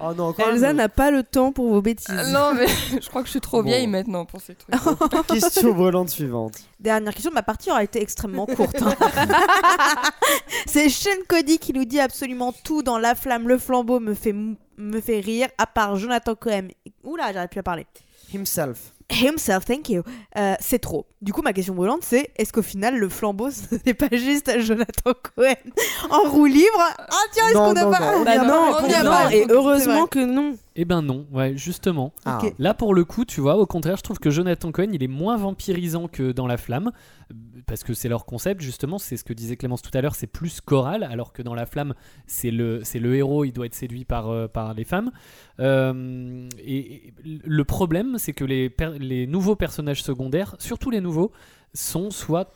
Oh non, quand Elsa même. n'a pas le temps pour vos bêtises. Euh, non, mais je crois que je suis trop Bon. vieille maintenant pour ces trucs. Question brûlante suivante. Dernière question, ma partie aura été extrêmement courte. hein. C'est Sean Cody qui nous dit absolument tout dans La Flamme, le flambeau me fait, me fait rire, à part Jonathan Cohen. Oula, j'arrive plus à parler. Himself. Himself, thank you. Euh, c'est trop. Du coup, ma question brûlante, c'est est-ce qu'au final, le flambeau, ce n'est pas juste Jonathan Cohen en roue libre? Ah tiens, est-ce qu'on n'a non, pas Bah non, non, pas. et heureusement que non. Eh ben non, ouais, justement. Ah. Là, pour le coup, tu vois, au contraire, je trouve que Jonathan Cohen, il est moins vampirisant que dans La Flamme, parce que c'est leur concept, justement, c'est ce que disait Clémence tout à l'heure, c'est plus choral, alors que dans La Flamme, c'est le, c'est le héros, il doit être séduit par, euh, par les femmes. Euh, et, et le problème, c'est que les, nouveaux personnages secondaires, surtout les nouveaux, sont soit,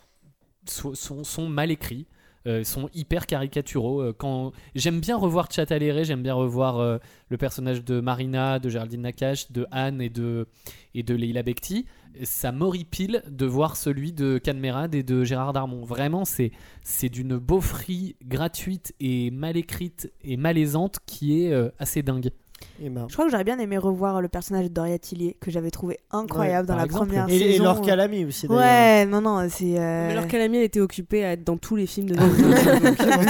soit- sont, sont mal écrits. Euh, sont hyper caricaturaux. Euh, Quand j'aime bien revoir Chataléré, j'aime bien revoir euh, le personnage de Marina, de Géraldine Nakache, de Anne et de, et de Leila Bekti, ça m'horripile de voir celui de Canmerade et de Gérard Darmon. Vraiment, c'est, c'est d'une beaufrie gratuite et mal écrite et malaisante qui est assez dingue. Et. Je crois que j'aurais bien aimé revoir le personnage de Doria Tillier, que j'avais trouvé incroyable Ouais, dans la exemple. première et, et saison. Laure Calamy aussi. Ouais, non, non, c'est. euh, Mais alors Calamy, elle était occupée à être dans tous les films de Dans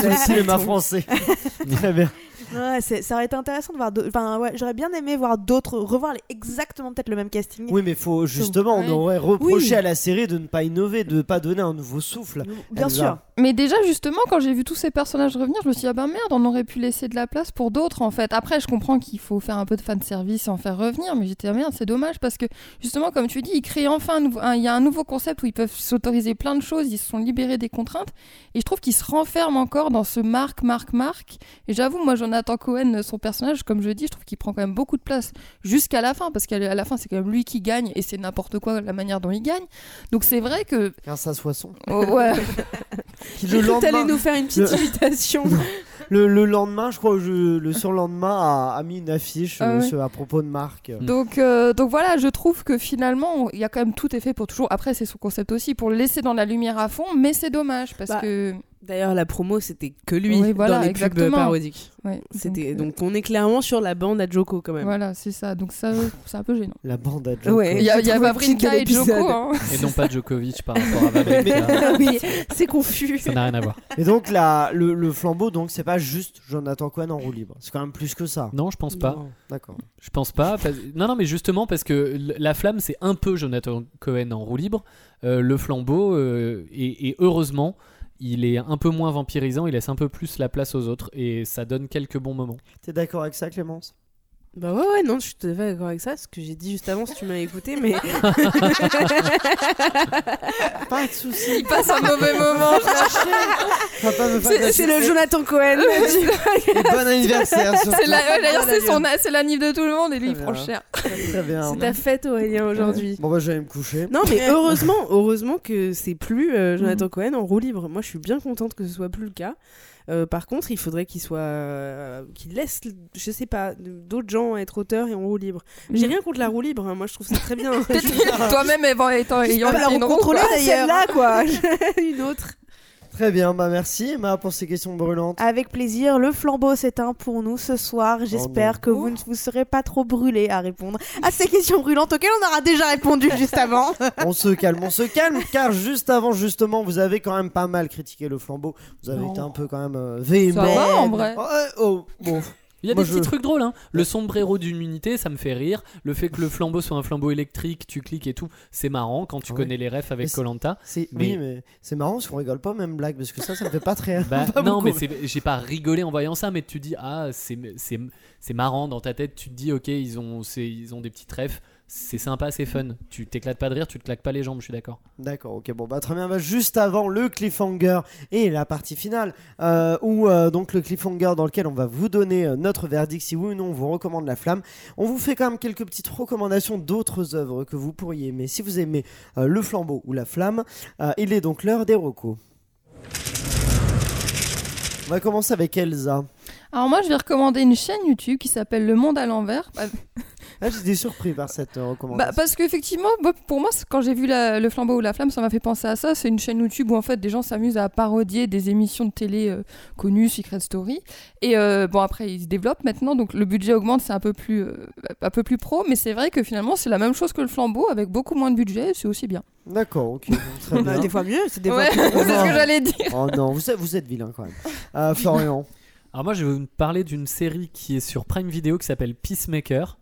le cinéma français. Très bien. Ouais, c'est- ça aurait été intéressant de voir. d'autres- Enfin, ouais, j'aurais bien aimé voir d'autres, revoir les- exactement peut-être le même casting. Oui, mais faut justement, on Oui. aurait reproché Oui. à la série de ne pas innover, de ne pas donner un nouveau souffle. Bien Elsa. sûr. Mais déjà, justement, quand j'ai vu tous ces personnages revenir, je me suis dit, ah ben merde, on aurait pu laisser de la place pour d'autres, en fait. Après, je comprends qu'il faut faire un peu de fanservice et en faire revenir, mais j'étais, ah merde, c'est dommage, parce que, justement, comme tu dis, ils créent enfin un nouveau- un- il y a un nouveau concept où ils peuvent s'autoriser plein de choses, ils se sont libérés des contraintes, et je trouve qu'ils se renferment encore dans ce marque, marque, marque. Et j'avoue, moi, Jonathan Cohen, son personnage, comme je dis, je trouve qu'il prend quand même beaucoup de place jusqu'à la fin, parce qu'à la fin, c'est quand même lui qui gagne, et c'est n'importe quoi la manière dont il gagne. Donc c'est vrai que... Grâce à Soisson. oh, ouais. Qui, le, lendemain, nous faire une petite Le- imitation. le, le lendemain, je crois, je- le surlendemain, a, a mis une affiche Ah euh, ouais. à propos de Marc. Mm. Donc, euh, donc voilà, je trouve que finalement, il y a quand même tout est fait pour toujours. Après, c'est son concept aussi, pour le laisser dans la lumière à fond, mais c'est dommage parce Bah, que. D'ailleurs, la promo, c'était que lui Oui, voilà, dans les exactement. pubs parodiques. Ouais, C'était donc, donc on est clairement sur la bande à Joko quand euh, même. Voilà, c'est ça. Donc ça, c'est un peu gênant. La bande à Joko. Ouais. Il y a, y et Joko. hein. Et non pas Djokovic par rapport à Vavrinka. Ah oui, c'est confus. Ça n'a rien à voir. Et donc, la, le, le flambeau, donc, c'est pas juste Jonathan Cohen en roue libre. C'est quand même plus que ça. Non, je pense pas. D'accord. Je pense pas. parce- Non, non, mais justement parce que la flamme, c'est un peu Jonathan Cohen en roue libre. Euh, le flambeau, euh, et, et heureusement, il est un peu moins vampirisant. Il laisse un peu plus la place aux autres et ça donne quelques bons moments. T'es d'accord avec ça, Clémence? Bah ouais, ouais, non, je suis tout à fait d'accord avec ça. Ce que j'ai dit juste avant, si tu m'as écouté, mais. Pas de soucis. Il passe un mauvais moment. C'est c'est le Jonathan Cohen. Et bon anniversaire. C'est la- ouais, D'ailleurs, c'est son c'est la nif de tout le monde et lui, il prend cher. Très bien. C'est ta fête, Aurélien, aujourd'hui. Bon bah j'allais me coucher. Non, mais heureusement, heureusement que c'est plus euh, Jonathan Cohen en roue libre. Moi, je suis bien contente que ce soit plus le cas. Euh, par contre, il faudrait qu'il soit, euh, qu'il laisse, je sais pas, d'autres gens être auteurs et en roue libre. J'ai rien contre la roue libre. hein. Moi, je trouve ça très bien. Toi-même étant ayant une roue, quoi. d'ailleurs. Quoi. Une autre. Très bien, bah merci Emma pour ces questions brûlantes. Avec plaisir, le flambeau s'éteint pour nous ce soir. J'espère non. que vous ne vous serez pas trop brûlés à répondre à ces questions brûlantes auxquelles on aura déjà répondu juste avant. On se calme, on se calme, car juste avant, justement, vous avez quand même pas mal critiqué le flambeau. Vous avez Non. été un peu quand même euh, véhément. Ça va en vrai. Oh, oh, bon. Il y a Moi, des petits trucs drôles, hein. Le sombrero d'immunité, ça me fait rire. Le fait que le flambeau soit un flambeau électrique, tu cliques et tout, c'est marrant quand tu connais les refs avec Colanta. Mais- oui, mais c'est marrant parce qu'on rigole pas aux mêmes blagues parce que ça, ça me fait pas très. Bah, pas non, beaucoup. mais j'ai pas rigolé en voyant ça, mais tu dis ah c'est marrant dans ta tête. Tu te dis ok ils ont ils ont des petits refs, c'est sympa, c'est fun. Tu t'éclates pas de rire, tu te claques pas les jambes, je suis d'accord. D'accord, ok, bon bah très bien. Bah, juste avant le cliffhanger et la partie finale, euh, où euh, donc le cliffhanger dans lequel on va vous donner euh, notre verdict si oui ou non on vous recommande la flamme. On vous fait quand même quelques petites recommandations d'autres œuvres que vous pourriez aimer. Si vous aimez euh, le flambeau ou la flamme, euh, il est donc l'heure des recos. On va commencer avec Elsa. Alors moi, je vais recommander une chaîne YouTube qui s'appelle Le Monde à l'envers. Bah, Là, j'étais surpris par cette euh, bah, recommandation. parce qu'effectivement, pour moi, c'est- quand j'ai vu la- le flambeau ou la flamme, ça m'a fait penser à ça. C'est une chaîne YouTube où en fait des gens s'amusent à parodier des émissions de télé euh, connues, Secret Story. Et euh, bon, après, ils se développent maintenant, donc le budget augmente, c'est un peu plus, euh, un peu plus pro. Mais c'est vrai que finalement, c'est la même chose que le flambeau avec beaucoup moins de budget. et C'est aussi bien. D'accord, ok, très Bah, bien. des fois mieux, c'est des fois Ouais, plus- c'est ce que j'allais dire. Oh non, vous êtes, vous êtes vilain quand même. Euh, Florian. Alors moi je vais vous parler d'une série qui est sur Prime Video qui s'appelle Peacemaker,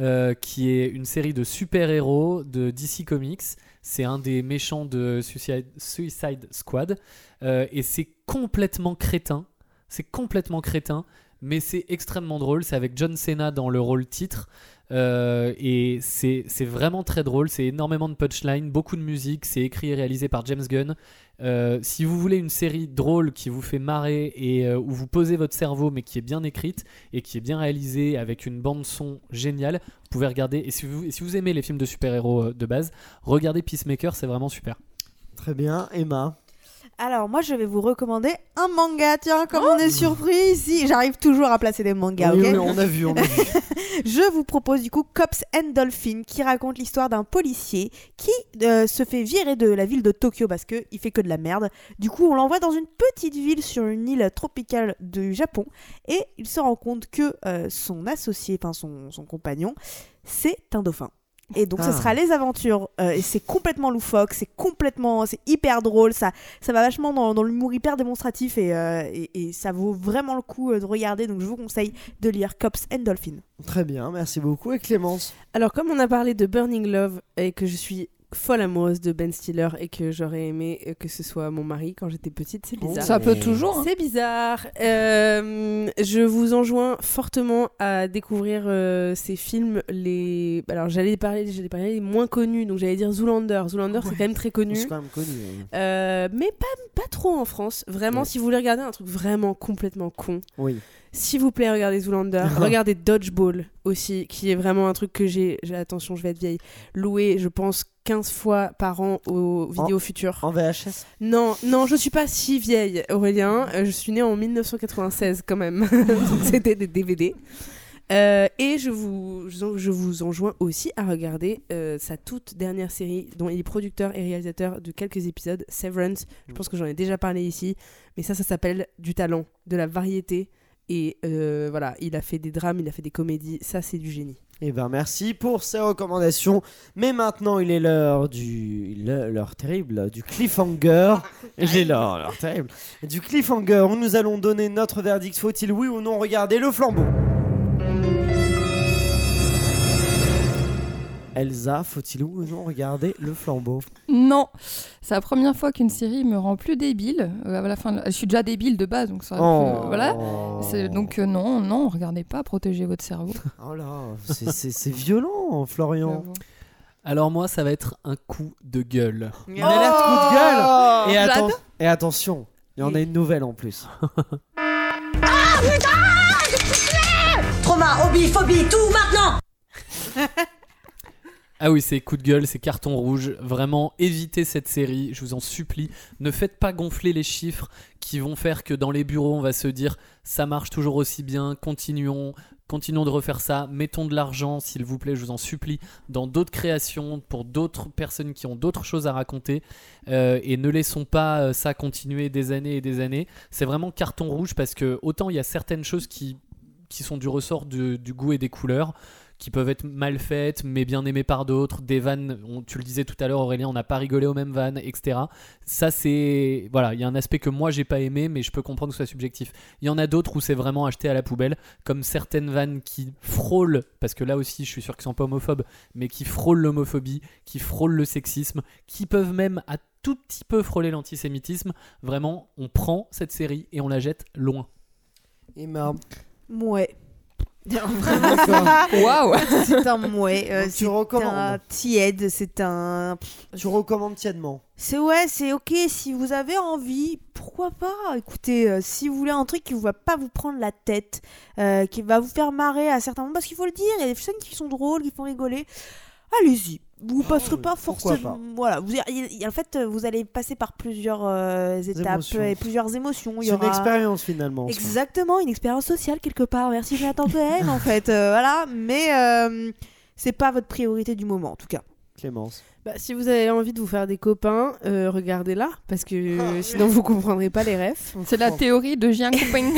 euh, qui est une série de super-héros de DC Comics. C'est un des méchants de Suicide, Squad. Euh, et c'est complètement crétin. C'est complètement crétin, mais c'est extrêmement drôle. C'est avec John Cena dans le rôle titre. Euh, et c'est vraiment très drôle. C'est énormément de punchline, beaucoup de musique. C'est écrit et réalisé par James Gunn. Euh, si vous voulez une série drôle qui vous fait marrer et euh, où vous posez votre cerveau mais qui est bien écrite et qui est bien réalisée avec une bande son géniale, vous pouvez regarder. Et si vous, et si vous aimez les films de super-héros de base, regardez Peacemaker, c'est vraiment super. Très bien, Emma? Alors moi je vais vous recommander un manga. Tiens, comme on est surpris ici, j'arrive toujours à placer des mangas. Oui, on a vu, on a vu. Je vous propose du coup Cops and Dolphin qui raconte l'histoire d'un policier qui euh, se fait virer de la ville de Tokyo parce que il fait que de la merde. Du coup, on l'envoie dans une petite ville sur une île tropicale du Japon et il se rend compte que euh, son associé, enfin son, son compagnon, c'est un dauphin. Et donc, Ah. ce sera les aventures. euh, et c'est complètement loufoque, c'est complètement, c'est hyper drôle. Ça, ça va vachement dans, dans l'humour hyper démonstratif et, euh, et, et ça vaut vraiment le coup euh, de regarder. Donc, je vous conseille de lire Cops and Dolphin. Très bien, merci beaucoup. Et Clémence? Alors, comme on a parlé de Burning Love et que je suis folle amoureuse de Ben Stiller et que j'aurais aimé euh, que ce soit mon mari quand j'étais petite, c'est bizarre. Ça peut toujours. hein. C'est bizarre. Euh, je vous enjoins fortement à découvrir euh, ces films. Les... Alors, j'allais parler, j'allais parler les moins connus, donc j'allais dire Zoolander. Zoolander, c'est Ouais. quand même très connu. C'est quand même connu. Euh, mais pas, pas trop en France. Vraiment, Ouais. si vous voulez regarder un truc vraiment complètement con, Oui. S'il vous plaît, regardez Zoolander. regardez Dodgeball aussi, qui est vraiment un truc que j'ai, attention, je vais être vieille, loué, je pense, 15 fois par an aux vidéos futures. En VHS Non, non, je suis pas si vieille, Aurélien. Euh, je suis née en 1996 quand même. Donc C'était des DVD. Euh, et je vous, je vous enjoins aussi à regarder euh, sa toute dernière série, dont il est producteur et réalisateur de quelques épisodes, Severance. Je pense que j'en ai déjà parlé ici, mais ça, ça s'appelle du talent, de la variété. Et euh, voilà, il a fait des drames, il a fait des comédies, ça c'est du génie. Eh ben merci pour ces recommandations. Mais maintenant, il est l'heure du l'heure l'heure terrible du cliffhanger. J'ai l'heure l'heure terrible du cliffhanger où nous allons donner notre verdict. Faut-il oui ou non regarder le flambeau? Elsa, faut-il ou non regarder le flambeau? Non, c'est la première fois qu'une série me rend plus débile. Euh, à la fin, je suis déjà débile de base, donc ça. aurait pu- voilà. C'est- Donc euh, non, non, regardez pas, protégez votre cerveau. Oh là, c'est- violent, Florian. Alors moi, ça va être un coup de gueule. Une alerte coup de gueule Et, atten- et attention, il y en a une nouvelle en plus. Trauma, hobby, phobie, tout maintenant Ah oui, c'est coup de gueule, c'est carton rouge. Vraiment, évitez cette série, je vous en supplie. Ne faites pas gonfler les chiffres qui vont faire que dans les bureaux, on va se dire ça marche toujours aussi bien, continuons, continuons de refaire ça, mettons de l'argent, s'il vous plaît, je vous en supplie, dans d'autres créations, pour d'autres personnes qui ont d'autres choses à raconter. Euh, et ne laissons pas euh, ça continuer des années et des années. C'est vraiment carton rouge parce que autant il y a certaines choses qui, sont du ressort du goût et des couleurs qui peuvent être mal faites mais bien aimées par d'autres. Des vannes on- tu le disais tout à l'heure Aurélien on n'a pas rigolé aux mêmes vannes etc ça c'est voilà il y a un aspect que moi j'ai pas aimé mais je peux comprendre que ce soit subjectif. Il y en a d'autres où c'est vraiment acheté à la poubelle comme certaines vannes qui frôlent parce que là aussi je suis sûr qu'ils sont pas homophobes mais qui frôlent l'homophobie qui frôlent le sexisme qui peuvent même à tout petit peu frôler l'antisémitisme. Vraiment on prend cette série et on la jette loin. Emma, Mouais. Waouh c'est un mouais. euh, tu c'est recommandes. un tiède. C'est un. tu recommandes tièdement. C'est ouais, c'est ok si vous avez envie, pourquoi pas? Écoutez, euh, si vous voulez un truc qui ne va pas vous prendre la tête, euh, qui va vous faire marrer à certains moments, parce qu'il faut le dire, il y a des scènes qui sont drôles, qui font rigoler. Allez-y. Vous passerez pas Ah forcément. Voilà. Vous, en fait, euh, vous allez passer par plusieurs euh, étapes Émotions. et plusieurs émotions. C'est une aura- expérience finalement. Exactement, une expérience sociale quelque part. Merci Jonathan Cohen, en fait. euh, voilà. Mais euh, c'est pas votre priorité du moment, en tout cas. Clémence. Bah, si vous avez envie de vous faire des copains, euh, regardez-la, parce que euh, sinon vous comprendrez pas les refs. C'est la théorie de j'ai un copain.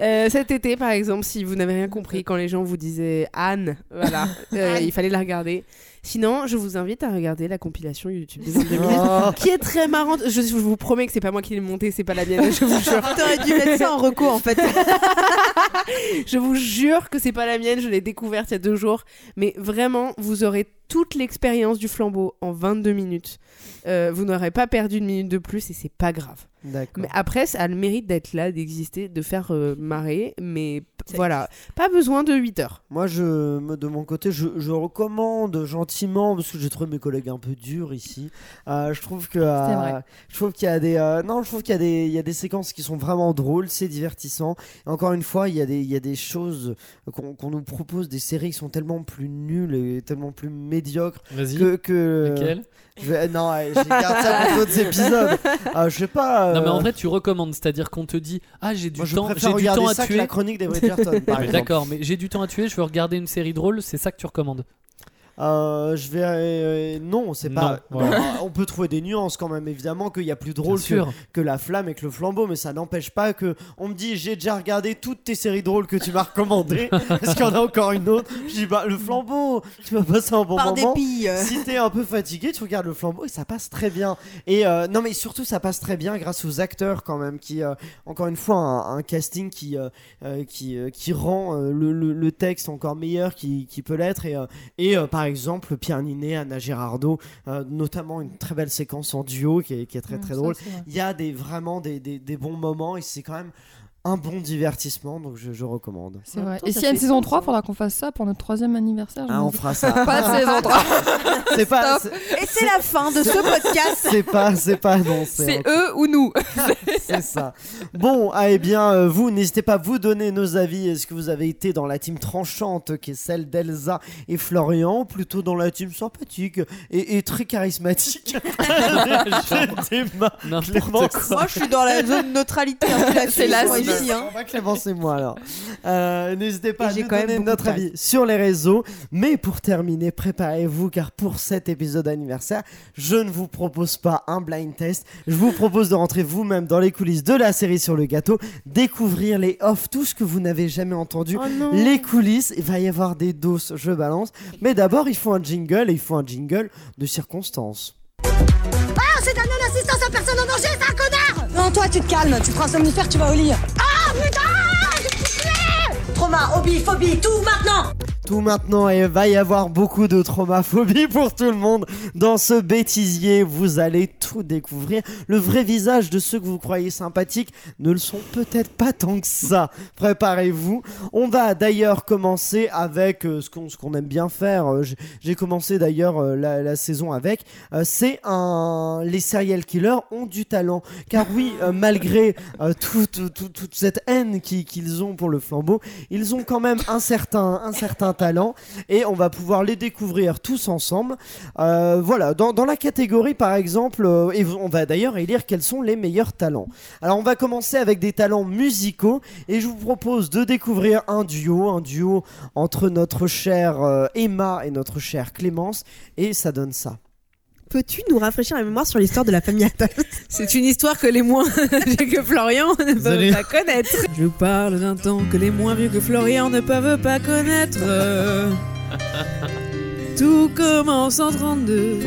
Euh, cet été, par exemple, si vous n'avez rien compris quand les gens vous disaient Anne, voilà, euh, il fallait la regarder. Sinon, je vous invite à regarder la compilation YouTube des années 2000, Oh. qui est très marrante. Je, je vous promets que c'est pas moi qui l'ai montée, c'est pas la mienne, je vous jure. T'aurais dû mettre ça en reco, en fait. Je vous jure que c'est pas la mienne, je l'ai découverte il y a deux jours. Mais vraiment, vous aurez toute l'expérience du flambeau en 22 minutes. Euh, vous n'aurez pas perdu une minute de plus et c'est pas grave. D'accord. Mais après, ça a le mérite d'être là, d'exister, de faire euh, marrer. Mais voilà, pas besoin de 8 heures. Moi, je, de mon côté, je, je recommande gentiment parce que j'ai trouvé mes collègues un peu durs ici. Euh, je trouve que, euh, C'est vrai. je trouve qu'il y a des, euh, non, je trouve qu'il y a des, il y a des séquences qui sont vraiment drôles, c'est divertissant. Et encore une fois, il y a des, il y a des choses qu'on nous propose, des séries qui sont tellement plus nulles et tellement plus médiocres vas-y que, que je vais- non, je garde ça pour d'autres épisodes. Euh, je sais pas. Non mais en euh, vrai tu recommandes, c'est-à-dire qu'on te dit ah j'ai du moi, temps, j'ai du temps à ça que tuer. la chronique des Bridgerton, par. D'accord, mais j'ai du temps à tuer, je veux regarder une série drôle, c'est ça que tu recommandes. Euh, je vais. euh, non, c'est Non, pas. voilà. non, on peut trouver des nuances quand même, évidemment, qu'il y a plus drôle que, que la flamme et que le flambeau, mais ça n'empêche pas que on me dit j'ai déjà regardé toutes tes séries drôles que tu m'as recommandées. Est-ce qu'il y en a encore une autre? Je dis bah le flambeau, tu vas passer un bon Par moment. dépit. euh. Si t'es un peu fatigué, tu regardes le flambeau et ça passe très bien. Et euh, non, mais surtout, ça passe très bien grâce aux acteurs quand même, qui, euh, encore une fois, un, un casting qui, qui, euh, qui rend euh, le, le- le texte encore meilleur qu'il qui peut l'être. Et, euh, et euh, par exemple, Pierre Ninet, Anna Girardot, euh, notamment une très belle séquence en duo qui est, qui est très très Ça, drôle. Il y a des, vraiment des, des, des bons moments et c'est quand même un bon divertissement, donc je, je recommande. C'est vrai. temps, Et s'il y a une saison sens, 3, hein. faudra qu'on fasse ça pour notre troisième anniversaire. Ah, on fera ça. Pas de saison 3. c'est pas, Et c'est la fin de ce podcast. c'est pas, c'est pas annoncé. C'est encore. eux ou nous. C'est ça. Bon, ah, eh bien, euh, vous, n'hésitez pas à vous donner nos avis. Est-ce que vous avez été dans la team tranchante, qui est celle d'Elsa et Florian, ou plutôt dans la team sympathique et, et très charismatique? Moi, je suis dans la zone neutralité. hein, C'est la. Ici. hein. Clémence et moi alors. Euh, N'hésitez pas Et à nous quand même donner beaucoup notre avis sur les réseaux. Mais pour terminer, préparez-vous car pour cet épisode anniversaire, je ne vous propose pas un blind test. Je vous propose de rentrer vous-même dans les coulisses de la série sur le gâteau, découvrir les off, tout ce que vous n'avez jamais entendu. Oh. Les coulisses, il va y avoir des doses, je balance. Mais d'abord, il faut un jingle et il faut un jingle de circonstance. C'est un non-assistance à personne en danger, c'est un connard. Non, toi, tu te calmes, tu prends un somnifère, tu vas au lit. Ah, putain Trauma, hobby, phobie, tout maintenant tout maintenant et va y avoir beaucoup de traumaphobie pour tout le monde. Dans ce bêtisier, vous allez tout découvrir. Le vrai visage de ceux que vous croyez sympathiques ne le sont peut-être pas tant que ça. Préparez-vous. On va d'ailleurs commencer avec euh, ce qu'on aime bien faire. Euh, j'ai- commencé d'ailleurs euh, la, saison avec. C'est un. Les serial killers ont du talent. Car oui, malgré toute, cette haine qui- qu'ils ont pour le flambeau, ils ont quand même un certain, un certain talent et on va pouvoir les découvrir tous ensemble. Euh, voilà, dans, la catégorie par exemple, euh, et on va d'ailleurs élire quels sont les meilleurs talents. Alors on va commencer avec des talents musicaux et je vous propose de découvrir un duo, un duo entre notre chère euh, Emma et notre chère Clémence et ça donne ça. Peux-tu nous rafraîchir la mémoire sur l'histoire de la famille Adams C'est une histoire que les moins vieux que Florian ne peuvent pas connaître. Je vous parle d'un temps que les moins vieux que Florian ne peuvent pas connaître. Tout commence en 32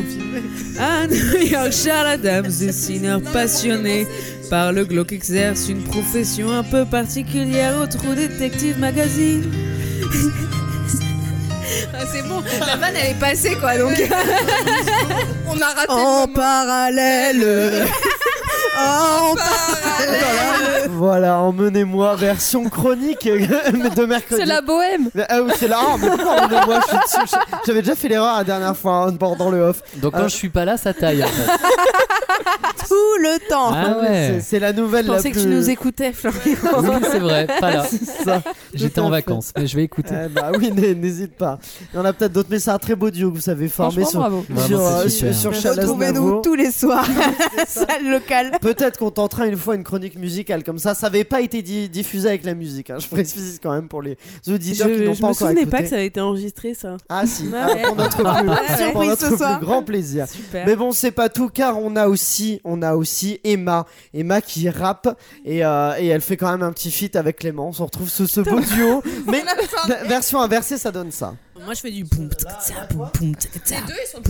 à New York. Charles Adams, dessineur passionné par le glauque, exerce une profession un peu particulière au True Detective Magazine. Ah, c'est bon, la vanne elle est passée quoi donc. On a raté En parallèle. en parallèle. Voilà, emmenez-moi version chronique euh, de mercredi. C'est la bohème. Ah oui, c'est là. Ah, mais pourquoi emmenez-moi Je suis dessus. J'avais déjà fait l'erreur la dernière fois hein, dans le off. Donc quand Euh. je suis pas là, ça taille. en fait. Tout le temps. Ah ouais. C'est- C'est la nouvelle Je la pensais que tu nous écoutais, Florian. Oui, c'est vrai, pas là. C'est ça. J'étais Tout à en fait. vacances, mais je vais écouter. Eh bah oui, n'hé- n'hésite pas. Il y en a peut-être d'autres, mais c'est un très beau duo que vous avez formé sur, bravo. Sur, euh, sur, Retrouvez-nous tous les soirs. Salle locale. Peut-être qu'on tentera une fois une chronique musicale comme ça. Ça n'avait pas été di- diffusé avec la musique. hein. Je précise quand même pour les auditeurs qui n'ont je pas me encore souvenais écouté. pas que ça avait été enregistré, ça. Ah si, Ouais, Ah, pour notre plus, pour notre grand plaisir. Super. Mais bon, c'est pas tout car on a aussi, on a aussi Emma, Emma qui rappe et, euh, et elle fait quand même un petit feat avec Clémence. On retrouve ce, ce beau duo, mais version inversée, ça donne ça. Moi, je fais du poum, poum, poum.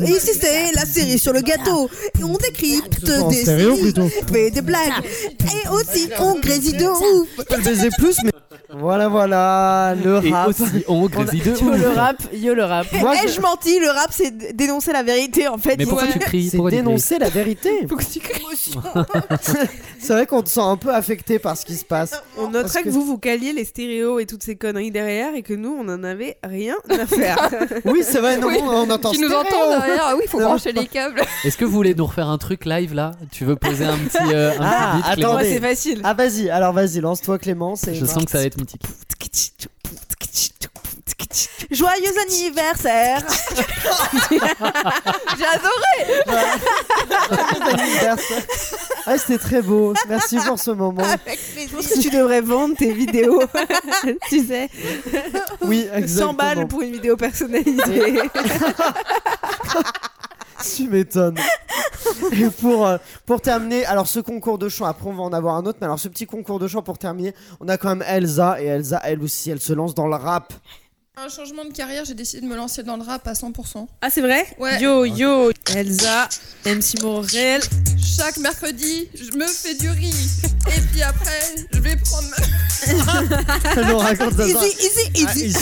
Et ici c'est la série sur le gâteau. Et on décrypte En des séries, plutôt. fait des blagues. Et aussi on grésille de ouf. Je peux le baiser plus, mais voilà, voilà, le Et rap. aussi, on grésille de Yo ouf. le rap, yo le rap. Moi, Eh, je- je mentis, le rap c'est dénoncer la vérité en fait. Mais pourquoi Ouais. tu cries c'est Pourquoi tu cries dénoncer la vérité. Faut que tu cries. C'est vrai qu'on te sent un peu affecté par ce qui se passe. On notera Parce que... que- vous, vous caliez les stéréos et toutes ces conneries derrière et que nous, on en avait rien à faire. Oui, c'est vrai, non, Oui. on entend Tu nous entends derrière Ah oui, faut Non. brancher les câbles. Est-ce que vous voulez nous refaire un truc live là? Tu veux poser un petit, euh, un Ah, petit beat, attendez. c'est facile. Ah vas-y, alors vas-y, lance-toi Clémence. et- Je sens que ça va être mythique. Joyeux anniversaire J'ai adoré Ah, c'était très beau. Merci pour ce moment. Je pense que tu devrais vendre tes vidéos. tu sais, Oui, 100 exactement. balles pour une vidéo personnalisée. Tu m'étonnes. Et pour, euh, pour terminer, alors ce concours de chant, après on va en avoir un autre, mais alors ce petit concours de chant pour terminer, on a quand même Elsa, et Elsa, elle aussi, elle se lance dans le rap. Un changement de carrière, j'ai décidé de me lancer dans le rap à 100%. Ah, c'est vrai Ouais. Yo, yo, Elsa, MC Morel. Chaque mercredi, je me fais du riz. Et puis après, je vais prendre ma... Raconte ça. Easy, easy, Ah, easy.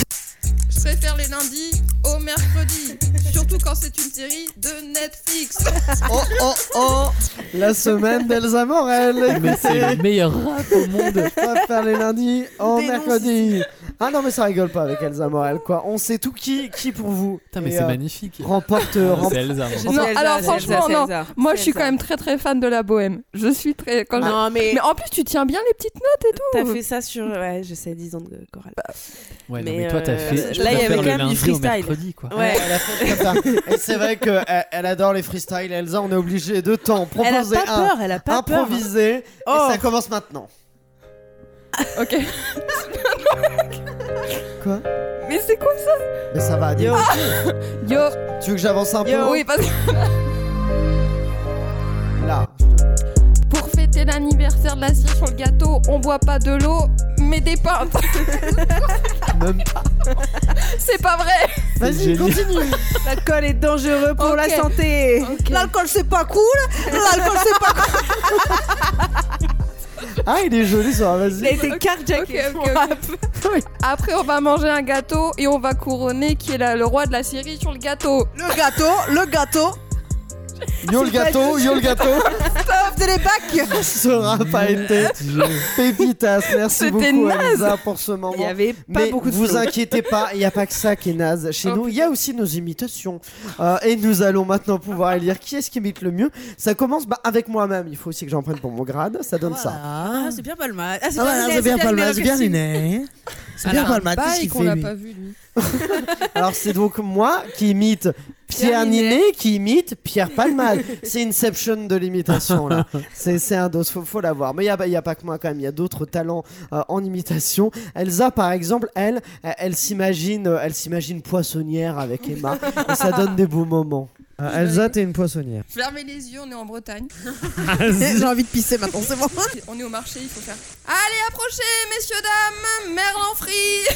Je préfère les lundis au mercredi. Surtout quand c'est une série de Netflix. Oh, oh, oh La semaine d'Elsa Morel. Mais c'est le meilleur rap au monde. On va faire les lundis en Dénonce. mercredi. Ah non, mais ça rigole pas avec Elsa Morel, quoi. On sait tout qui, qui pour vous. Putain, mais c'est euh, magnifique. Remporte, remporte- C'est Elsa. Non, Elsa, alors franchement, Elsa, non. Elsa. Moi, je suis quand même très très fan de la bohème. Je suis très. Quand je- Non, mais Mais en plus, tu tiens bien les petites notes et tout. t'as fait ça sur. Ouais, je sais, 10 ans de chorale. Ouais, non, Mais, toi, t'as euh, fait. je là, il y avait quand même du freestyle. Quoi. Ouais. Elle a fait comme ça. Et c'est vrai qu'elle elle adore les freestyles. Elsa, on est obligé de t'en Elle a proposer pas un. peur, elle a pas peur. improvisé. Oh. Et ça commence maintenant. Ok. Quoi? Mais c'est quoi ça? Mais ça va. Yo. Yo. Tu veux que j'avance un peu? Oui, parce que fêter l'anniversaire de la cire sur le gâteau, on boit pas de l'eau, mais des pintes. Même C'est pas vrai. Vas-y, continue. L'alcool est dangereux pour la santé. L'alcool c'est pas cool. L'alcool c'est pas cool. Ah, il est joli ça, Il a vas-y. été ok. Après, on va manger un gâteau et on va couronner qui est la- le roi de la série sur le gâteau. Le gâteau, le gâteau. Yo le gâteau, yo le gâteau. Stop, c'est les bacs. Ça aura pas été. Pépitas, merci C'était beaucoup naze. Elsa pour ce moment. Il y avait pas Mais beaucoup de vous flow. inquiétez pas, il n'y a pas que ça qui est naze. Chez Oh, nous, il y a aussi nos imitations. Euh, et nous allons maintenant pouvoir élire qui est-ce qui imite le mieux. Ça commence bah, avec moi-même. Il faut aussi que j'en prenne pour mon grade. Ça donne ça. Ah, c'est bien pas le mal. Ah, c'est bien, pas le mal, c'est bien. Liné. C'est bien pas le mal, qu'est-ce qu'il fait pas vu, lui. Alors c'est donc moi qui imite Pierre Pierre Ninet qui imite Pierre Palmade. C'est Inception de l'imitation là. C'est c'est un dos, faut, faut l'avoir. Mais il n'y a, a pas que moi quand même, il y a d'autres talents euh, en imitation. Elsa par exemple, elle, elle, elle s'imagine euh, elle s'imagine poissonnière avec Emma et ça donne des beaux moments. Euh, Elsa, t'es une poissonnière. Fermez les yeux, on est en Bretagne. J'ai envie de pisser maintenant, c'est bon. On est au marché, il faut faire. Allez, approchez, messieurs, dames, merlan frit.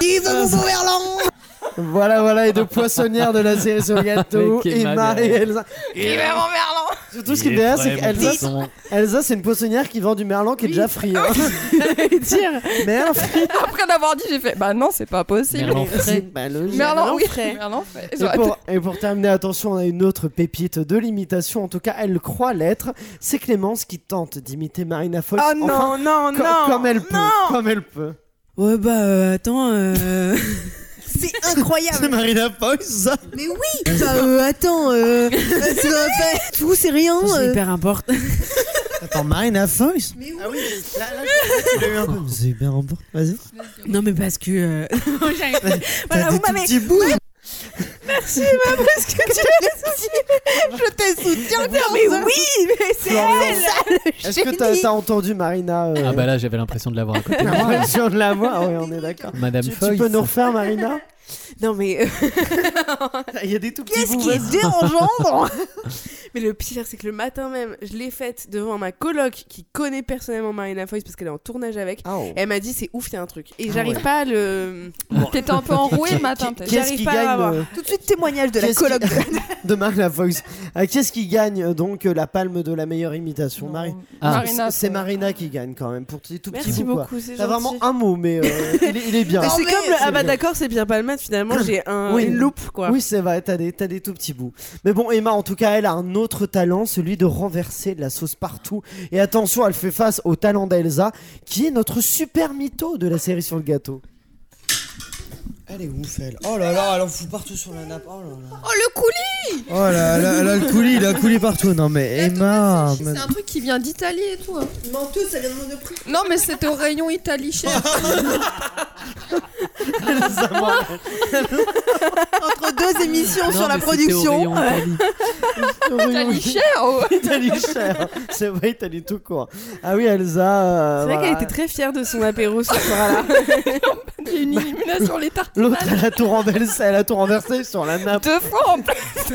Il veut mon beau verlan. Voilà, voilà, et de poissonnière de la série sur le gâteau, Emma et. Elsa. Mon merlan. Surtout ce qui est bien, c'est qu'Elsa, Elsa c'est une poissonnière qui vend du merlan qui est déjà frit. hein. Merlan frit. Après l'avoir dit, j'ai fait Bah non, c'est pas possible. Merlan frais. Bah. Merlan, oui. Merlan frais. Et pour, et pour terminer, attention, on a une autre pépite de l'imitation. En tout cas, elle croit l'être. C'est Clémence qui tente d'imiter Marina Foïs. Oh non, non, co- non. comme elle peut. non. Comme elle peut. Ouais, bah, euh, attends, euh... C'est incroyable. c'est Marina Foïs, ça Mais oui. Bah, euh, attends, euh, c'est dans la. Tout, c'est rien. C'est euh. hyper important. Attends, Marina Foïs Mais oui. Ah oui, là, là, tu l'as eu un peu. C'est hyper important. Vas-y. Non, mais parce que. euh, Voilà, t'as vous des tout m'avez. petits bouts. Merci, ma parce que tu l'as Je te soutiens, mais oui, mais c'est elle. Est-ce que t'as as entendu Marina euh, Ah bah là, j'avais l'impression de l'avoir à côté. l'impression de la voix Oui, on est d'accord. Madame Tu, tu peux nous refaire, Marina? Non, mais euh, Il y a des tout petits qu'est-ce qui est dérangeant bon Mais le pire, c'est que le matin même, je l'ai faite devant ma coloc qui connaît personnellement Marina Foïs parce qu'elle est en tournage avec. Ah, oh. Elle m'a dit c'est ouf, il y a un truc. Et Ah j'arrive ouais. pas à le. T'étais un peu enroué le matin, peut-être. J'arrive pas à avoir. euh, Tout de suite témoignage de la coloc. qui- de Marina Foïs. Euh, Qui est-ce qui gagne euh, donc euh, la palme de la meilleure imitation? Marie Ah. Marina. C'est Marina qui gagne quand même pour tes tout petits Merci beaucoup, c'est vraiment un mot, mais euh, il, est, il est bien. C'est comme ah bah bien. d'accord c'est Pierre Finalement j'ai un, Oui. une loupe quoi. Oui, c'est vrai, t'as des, t'as des tout petits bouts. Mais bon, Emma, en tout cas, elle a un autre talent, celui de renverser de la sauce partout. Et attention, elle fait face au talent d'Elsa, qui est notre super mytho de la série sur le gâteau. Elle est ouf, elle. Oh là là, elle en fout partout sur la nappe. Oh là là. Oh, le coulis Oh là là, elle a le coulis, il a coulis partout. Non, mais Emma. C'est un truc qui vient d'Italie et tout. hein. Menteuse ça vient de Monoprix. Non, mais c'était au rayon Italie cher. Entre deux émissions Non, sur la mais c'était au production. rayon Italie. Italie cher oh. Italie cher. C'est vrai, Italie tout court. Ah oui, Elsa. euh, C'est vrai voilà. qu'elle était très fière de son apéro ce soir-là. Il y a une illumination les tartes. L'autre, elle a tout renversé, elle a tout renversé sur la nappe. Deux fois en plus.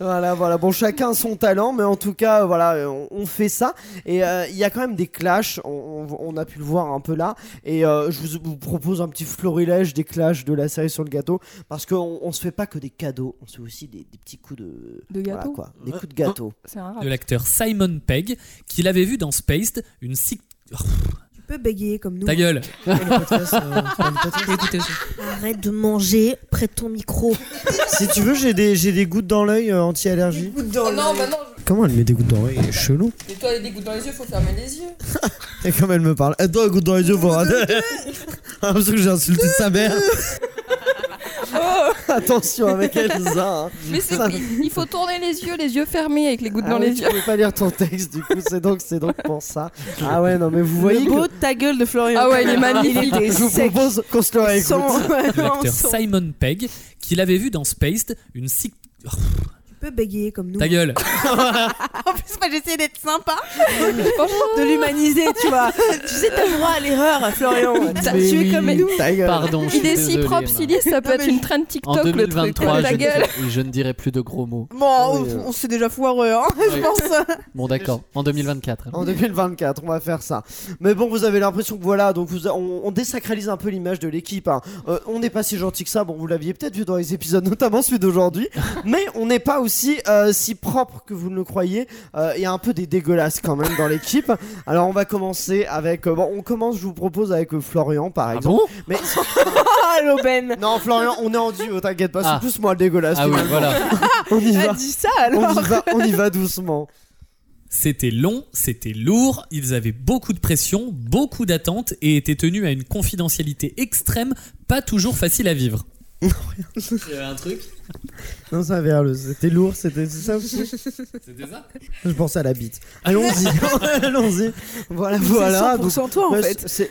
Voilà, voilà. Bon, chacun son talent, mais en tout cas, voilà, on, on fait ça. Et euh, il y a quand même des clashs. On, on- on a pu le voir un peu là. Et euh, je vous, vous propose un petit florilège des clashs de la série sur le gâteau, parce qu'on on se fait pas que des cadeaux, on se fait aussi des, des petits coups de. De voilà, gâteau quoi, des coups de gâteau. C'est un rap. De l'acteur Simon Pegg, qu'il avait vu dans Spaced, une sic... tu peux bégayer comme nous. Ta gueule Arrête de manger près de ton micro. Si tu veux, j'ai des, j'ai des gouttes dans l'œil euh, anti-allergie. Oh non, bah non. Comment elle met des gouttes dans l'œil Elle est chelou. Et toi, les gouttes dans les yeux, faut fermer les yeux. Et comme elle me parle, elle doit gouttes dans les yeux pour arrêter. Ah, parce que j'ai insulté sa mère. Attention avec Elsa. hein. Mais c'est, il, il faut tourner les yeux, les yeux fermés avec les gouttes Ah dans oui, les tu yeux. peux pas lire ton texte, du coup, c'est donc, c'est donc pour ça. Ah ouais, non, mais vous voyez le beau que. de ta gueule de Florian. Ah ouais, il est Il magnifique. Je vous propose qu'on se le réécoute. Vraiment l'acteur Simon Pegg, qu'il avait vu dans Spaced, une sic... Tu peux bégayer comme nous. Ta gueule En plus, moi j'essayais d'être sympa, de l'humaniser, tu vois. tu sais, t'as droit à l'erreur, Florian. T'as- Mais tu es oui, comme nous. ta gueule. Pardon, je Il suis est si désolé, propre, Emma. Silis, ça peut Non, être mais une En TikTok, le truc. 2023, Ta je, ne gueule. je ne dirai plus de gros mots. Bon, Oui, euh. on s'est déjà foireux, hein, je Oui. pense. Bon, d'accord, en 2024. En 2024, on va faire ça. Mais bon, vous avez l'impression que voilà, donc vous- on, on désacralise un peu l'image de l'équipe. hein. Euh, on n'est pas si gentil que ça. Bon, vous l'aviez peut-être vu dans les épisodes, notamment celui d'aujourd'hui. mais on n'est pas aussi euh, si propre que vous ne le croyez, euh, il y a un peu des dégueulasses quand même dans l'équipe. Alors on va commencer avec, euh, bon, on commence, je vous propose avec euh, Florian par Ah exemple. bon Mais Ah, l'aubaine non, Florian, on est en duo, t'inquiète pas, Ah. c'est plus moi le dégueulasse. Ah oui, voilà. On y va, dit ça on y va, on y va doucement. C'était long, c'était lourd, ils avaient beaucoup de pression, beaucoup d'attentes et étaient tenus à une confidentialité extrême, pas toujours facile à vivre. Il y avait un truc Non, ça avait le- c'était lourd, c'était c'est ça aussi. C'était ça Je pensais à la bite. Allons-y, allons-y. Voilà, voilà. C'est 100% toi en bah, fait. c'est-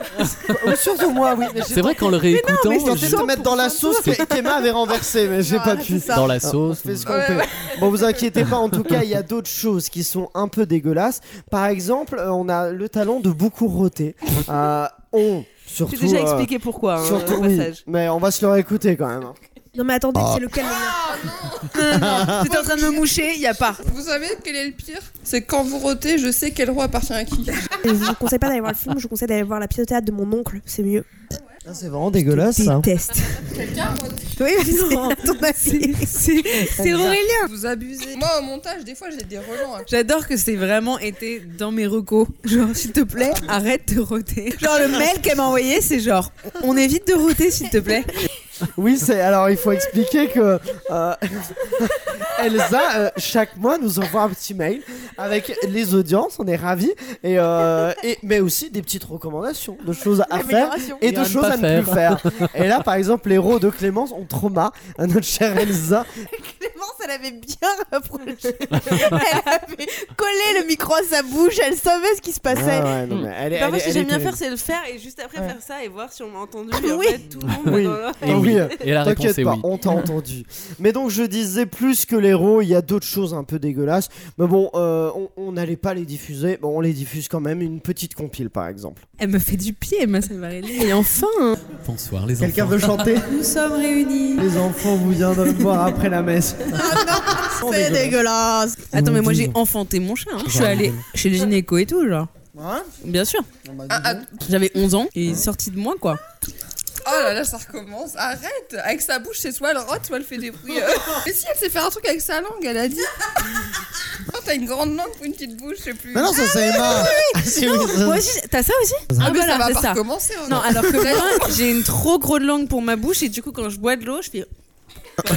surtout moi, oui. j'ai C'est vrai qu'en le réécoutant, mais Je tentais de te mettre dans la sauce que- qu'Emma avait renversée, mais j'ai pas pu. dans la Ah, sauce. on fait ce qu'on peut. Bon, vous inquiétez pas, en tout cas, il y a d'autres choses qui sont un peu dégueulasses. Par exemple, euh, on a le talent de beaucoup roter. Euh, on, surtout. J'ai déjà euh, expliqué pourquoi. hein, surtout, au oui, passage. mais on va se le réécouter quand même. hein. Non mais attendez, Ah. c'est lequel le mien T'étais en train de me moucher, il y a pas. Vous savez quel est le pire? C'est quand vous rotez, je sais quel roi appartient à qui. Je vous conseille pas d'aller voir le film, je vous conseille d'aller voir la pièce de théâtre de mon oncle, c'est mieux. Ah, c'est vraiment dégueulasse ça. Déteste. Oui, Non, ton avis. C'est c'est Aurélien. Vous abusez. Moi, au montage, des fois, j'ai des relents. hein. J'adore que c'est vraiment été dans mes recos. Genre, s'il te plaît, arrête de roter. Genre, le mail qu'elle m'a envoyé, c'est genre, on évite de roter, s'il te plaît. Oui, c'est alors il faut expliquer que euh, Elsa euh, chaque mois nous envoie un petit mail avec les audiences, on est ravis et, euh, et mais aussi des petites recommandations de choses à faire et Et de à ne choses pas à ne plus faire. Et là par exemple les héros de Clémence ont trop marre à notre chère Elsa. Clémence, elle avait bien rapproché. elle avait collé le micro à sa bouche, elle savait ce qui se passait. Ah ouais, non, mais elle est- En elle fait, est- ce que elle j'aime bien terrible. faire, c'est le faire et juste après Ouais. faire ça et voir si on m'a entendu. Oui. Et en fait, tout le monde Oui. est dans la- Et oui. Oui. Et la réponse T'inquiète est pas, oui. on t'a entendu. Mais donc je disais plus que l'héros, il y a d'autres choses un peu dégueulasses. Mais bon, euh, on- n'allait pas les diffuser. Bon, on les diffuse quand même. Une petite compile par exemple. Elle me fait du pied, ma Savarelli. Et enfin, Bonsoir les Quelqu'un enfants. veut chanter nous sommes réunis. Les enfants, vous viendrez me voir après la messe. C'est dégueulasse. Attends, mais moi j'ai enfanté mon chat. hein. Je suis allée chez le gynéco et tout, genre. Bien sûr. Ah, ah, J'avais 11 ans et il est sorti de moi, quoi. Oh là là, ça recommence. Arrête. Avec sa bouche, c'est soit elle rote, soit elle fait des bruits. euh. Mais si, elle sait faire un truc avec sa langue, elle a dit. Oh, t'as une grande langue pour une petite bouche, je sais plus. Mais non, ça c'est Emma. Ah, si, oui, ça- Moi aussi, t'as ça aussi Ah, mais voilà, ça va pas recommencer. hein. Non, alors que moi, j'ai une trop grosse langue pour ma bouche et du coup, quand je bois de l'eau, je fais.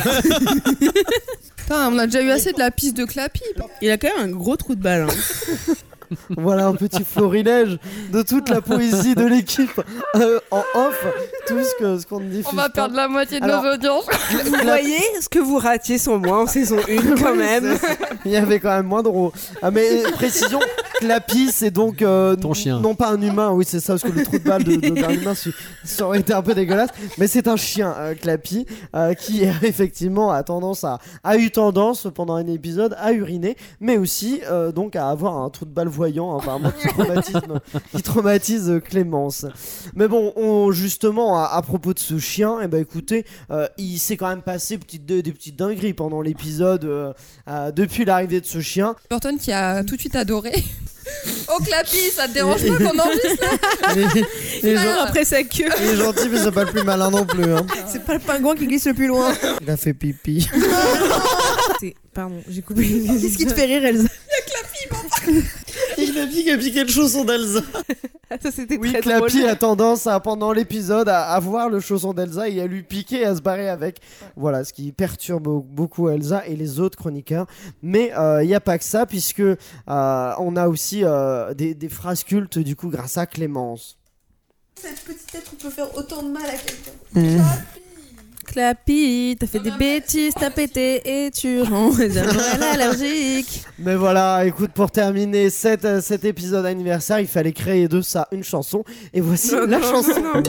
Putain, on a déjà eu assez de la piste de Clappy. Il a quand même un gros trou de balle. hein. Voilà un petit florilège de toute la poésie de l'équipe euh, en off. Tout ce que ce qu'on diffuse On va pas. perdre la moitié de Alors- nos audiences. Vous voyez ce que vous ratiez sur moi en saison 1 quand même. Il y avait quand même moins de Ah mais euh, précision, Clappy c'est donc euh, Ton chien. Non pas un humain, oui c'est ça parce que le trou de balle de- de- d'un humain ça- ça aurait été un peu dégueulasse. Mais c'est un chien, euh, Clappy, euh, qui effectivement a tendance à a eu tendance pendant un épisode à uriner, mais aussi euh, donc à avoir un trou de balle voyant, hein, apparemment qui traumatise, qui traumatise euh, Clémence. Mais bon, on, justement à, à propos de ce chien, et ben écoutez, euh, il s'est quand même passé petite- des, des petites dingueries pendant l'épisode euh, euh, depuis l'arrivée de ce chien. Burton qui a tout de suite adoré. Oh Clappy, ça te dérange pas qu'on enregistre Il est- il est gen- Après sa queue. il est gentil, mais c'est pas le plus malin non plus. hein. C'est pas le pingouin qui glisse le plus loin. Il a fait pipi. C'est- Pardon, j'ai coupé. Qu'est-ce qui te fait rire, Elsa? Il a piqué, le chausson d'Elsa. Ça c'était Oui, très Clappy drôle. a tendance à, pendant l'épisode à, à voir le chausson d'Elsa et à lui piquer et à se barrer avec. Voilà, ce qui perturbe beaucoup Elsa et les autres chroniqueurs. Mais il n'y a pas que ça, puisque euh, on a aussi euh, des, des phrases cultes, du coup, grâce à Clémence. Cette petite tête peut faire autant de mal à quelqu'un. Clappy, t'as fait des bêtises, t'as pété et tu rends allergique. Mais voilà, écoute, pour terminer cet, euh, cet épisode anniversaire, il fallait créer de ça une chanson. Et voici la chanson.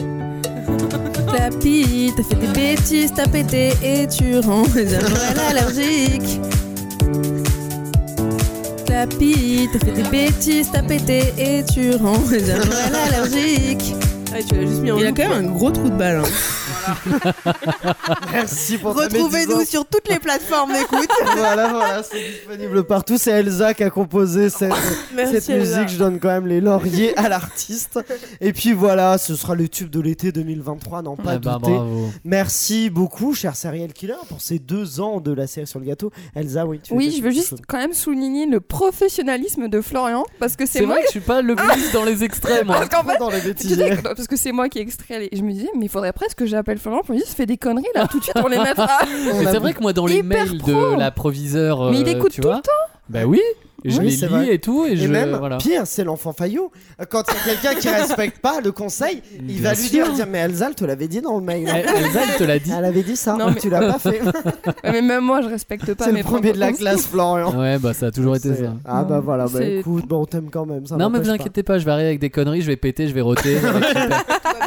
Clappy, t'as fait des bêtises, t'as pété et tu rends allergique. Clappy, t'as fait des bêtises, t'as pété et tu rends allergique. tu l'as juste mis en Il a loop, quand même un gros trou de balle. hein. Merci pour Retrouvez-nous sur toutes les plateformes d'écoute. voilà, voilà, c'est disponible partout. C'est Elsa qui a composé cette, Merci, cette Elsa. musique. Je donne quand même les lauriers à l'artiste. Et puis voilà, ce sera le tube de l'été 2023, n'en pas Ah bah, douter. bravo. Merci beaucoup, cher Serial Killer, pour ces deux ans de la série sur le gâteau. Elsa, oui, tu Oui, je veux juste chose quand même souligner le professionnalisme de Florian parce que c'est moi vrai que je suis pas le plus dans les extrêmes. moi. Parce qu'en fait, dans les tu sais bêtisiers. que- parce que c'est moi qui ai extrait les... Je me disais, mais il faudrait presque que j'appelle Florian pour lui dire, fais des conneries là, tout de suite on les mettra. Mais c'est vrai que moi, dans les mails pro. de la proviseur, Mais il euh, écoute tu tout vois, Bah oui, et je Oui, les c'est lis vrai. et tout, et, Et je même, voilà. pire, c'est l'enfant faillot. Quand il y a quelqu'un qui respecte pas le conseil, il Bien va lui sûr. dire, dire Mais Elsa, elle te l'avait dit dans le mail. Elsa, elle te l'a dit. Elle avait dit ça, Non, mais- tu l'as pas fait. Mais même moi je respecte pas C'est mes le premier de la classe, Florian. Ouais, bah ça a toujours été ça. Ah bah voilà, bah C'est- écoute, bon, on t'aime quand même. Ça Non, mais n'empêche vous pas. inquiétez pas, je vais arriver avec des conneries, je vais péter, je vais roter.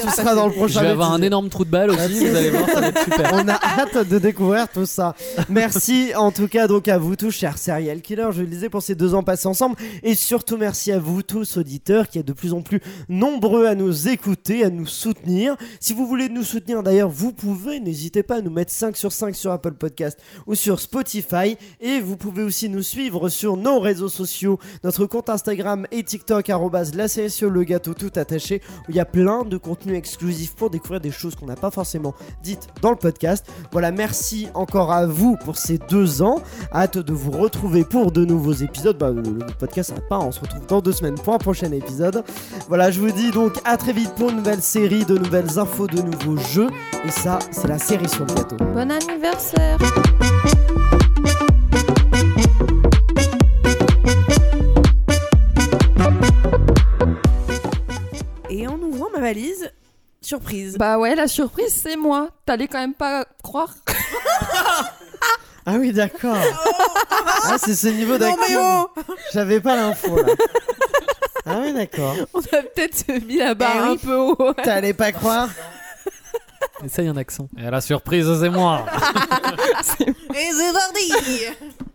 Tu seras dans le je prochain vais avoir un énorme trou de balle aussi, vous allez voir, ça va être super. On a hâte de découvrir tout ça. Merci en tout cas donc à vous tous, chers serial killers, je le disais pour ces deux ans passés ensemble, et surtout merci à vous tous auditeurs qui êtes de plus en plus nombreux à nous écouter, à nous soutenir. Si vous voulez nous soutenir d'ailleurs, vous pouvez, n'hésitez pas à nous mettre 5 sur 5 sur Apple Podcast ou sur Spotify, et vous pouvez aussi nous suivre sur nos réseaux sociaux, notre compte Instagram et TikTok la série sur le gâteau tout attaché, où il y a plein de contenus exclusifs pour découvrir des choses qu'on n'a pas forcément dites dans le podcast. Voilà, merci encore à vous pour ces deux ans. Hâte de vous retrouver pour de nouveaux épisodes. Bah, le, le podcast s'arrête pas, on se retrouve dans deux semaines pour un prochain épisode. Voilà, je vous dis donc à très vite pour une nouvelle série, de nouvelles infos, de nouveaux jeux. Et ça, c'est la série sur le gâteau. Bon anniversaire Et en ouvrant ma valise, surprise. Bah ouais, la surprise c'est moi. T'allais quand même pas croire Ah oui, d'accord. Ah, c'est ce niveau Non mais d'actu. oh J'avais pas l'info là. Ah oui, d'accord. On a peut-être mis la barre Eh oui. un peu haut. T'allais pas croire Essaye un accent. Et la surprise, c'est moi. Et c'est parti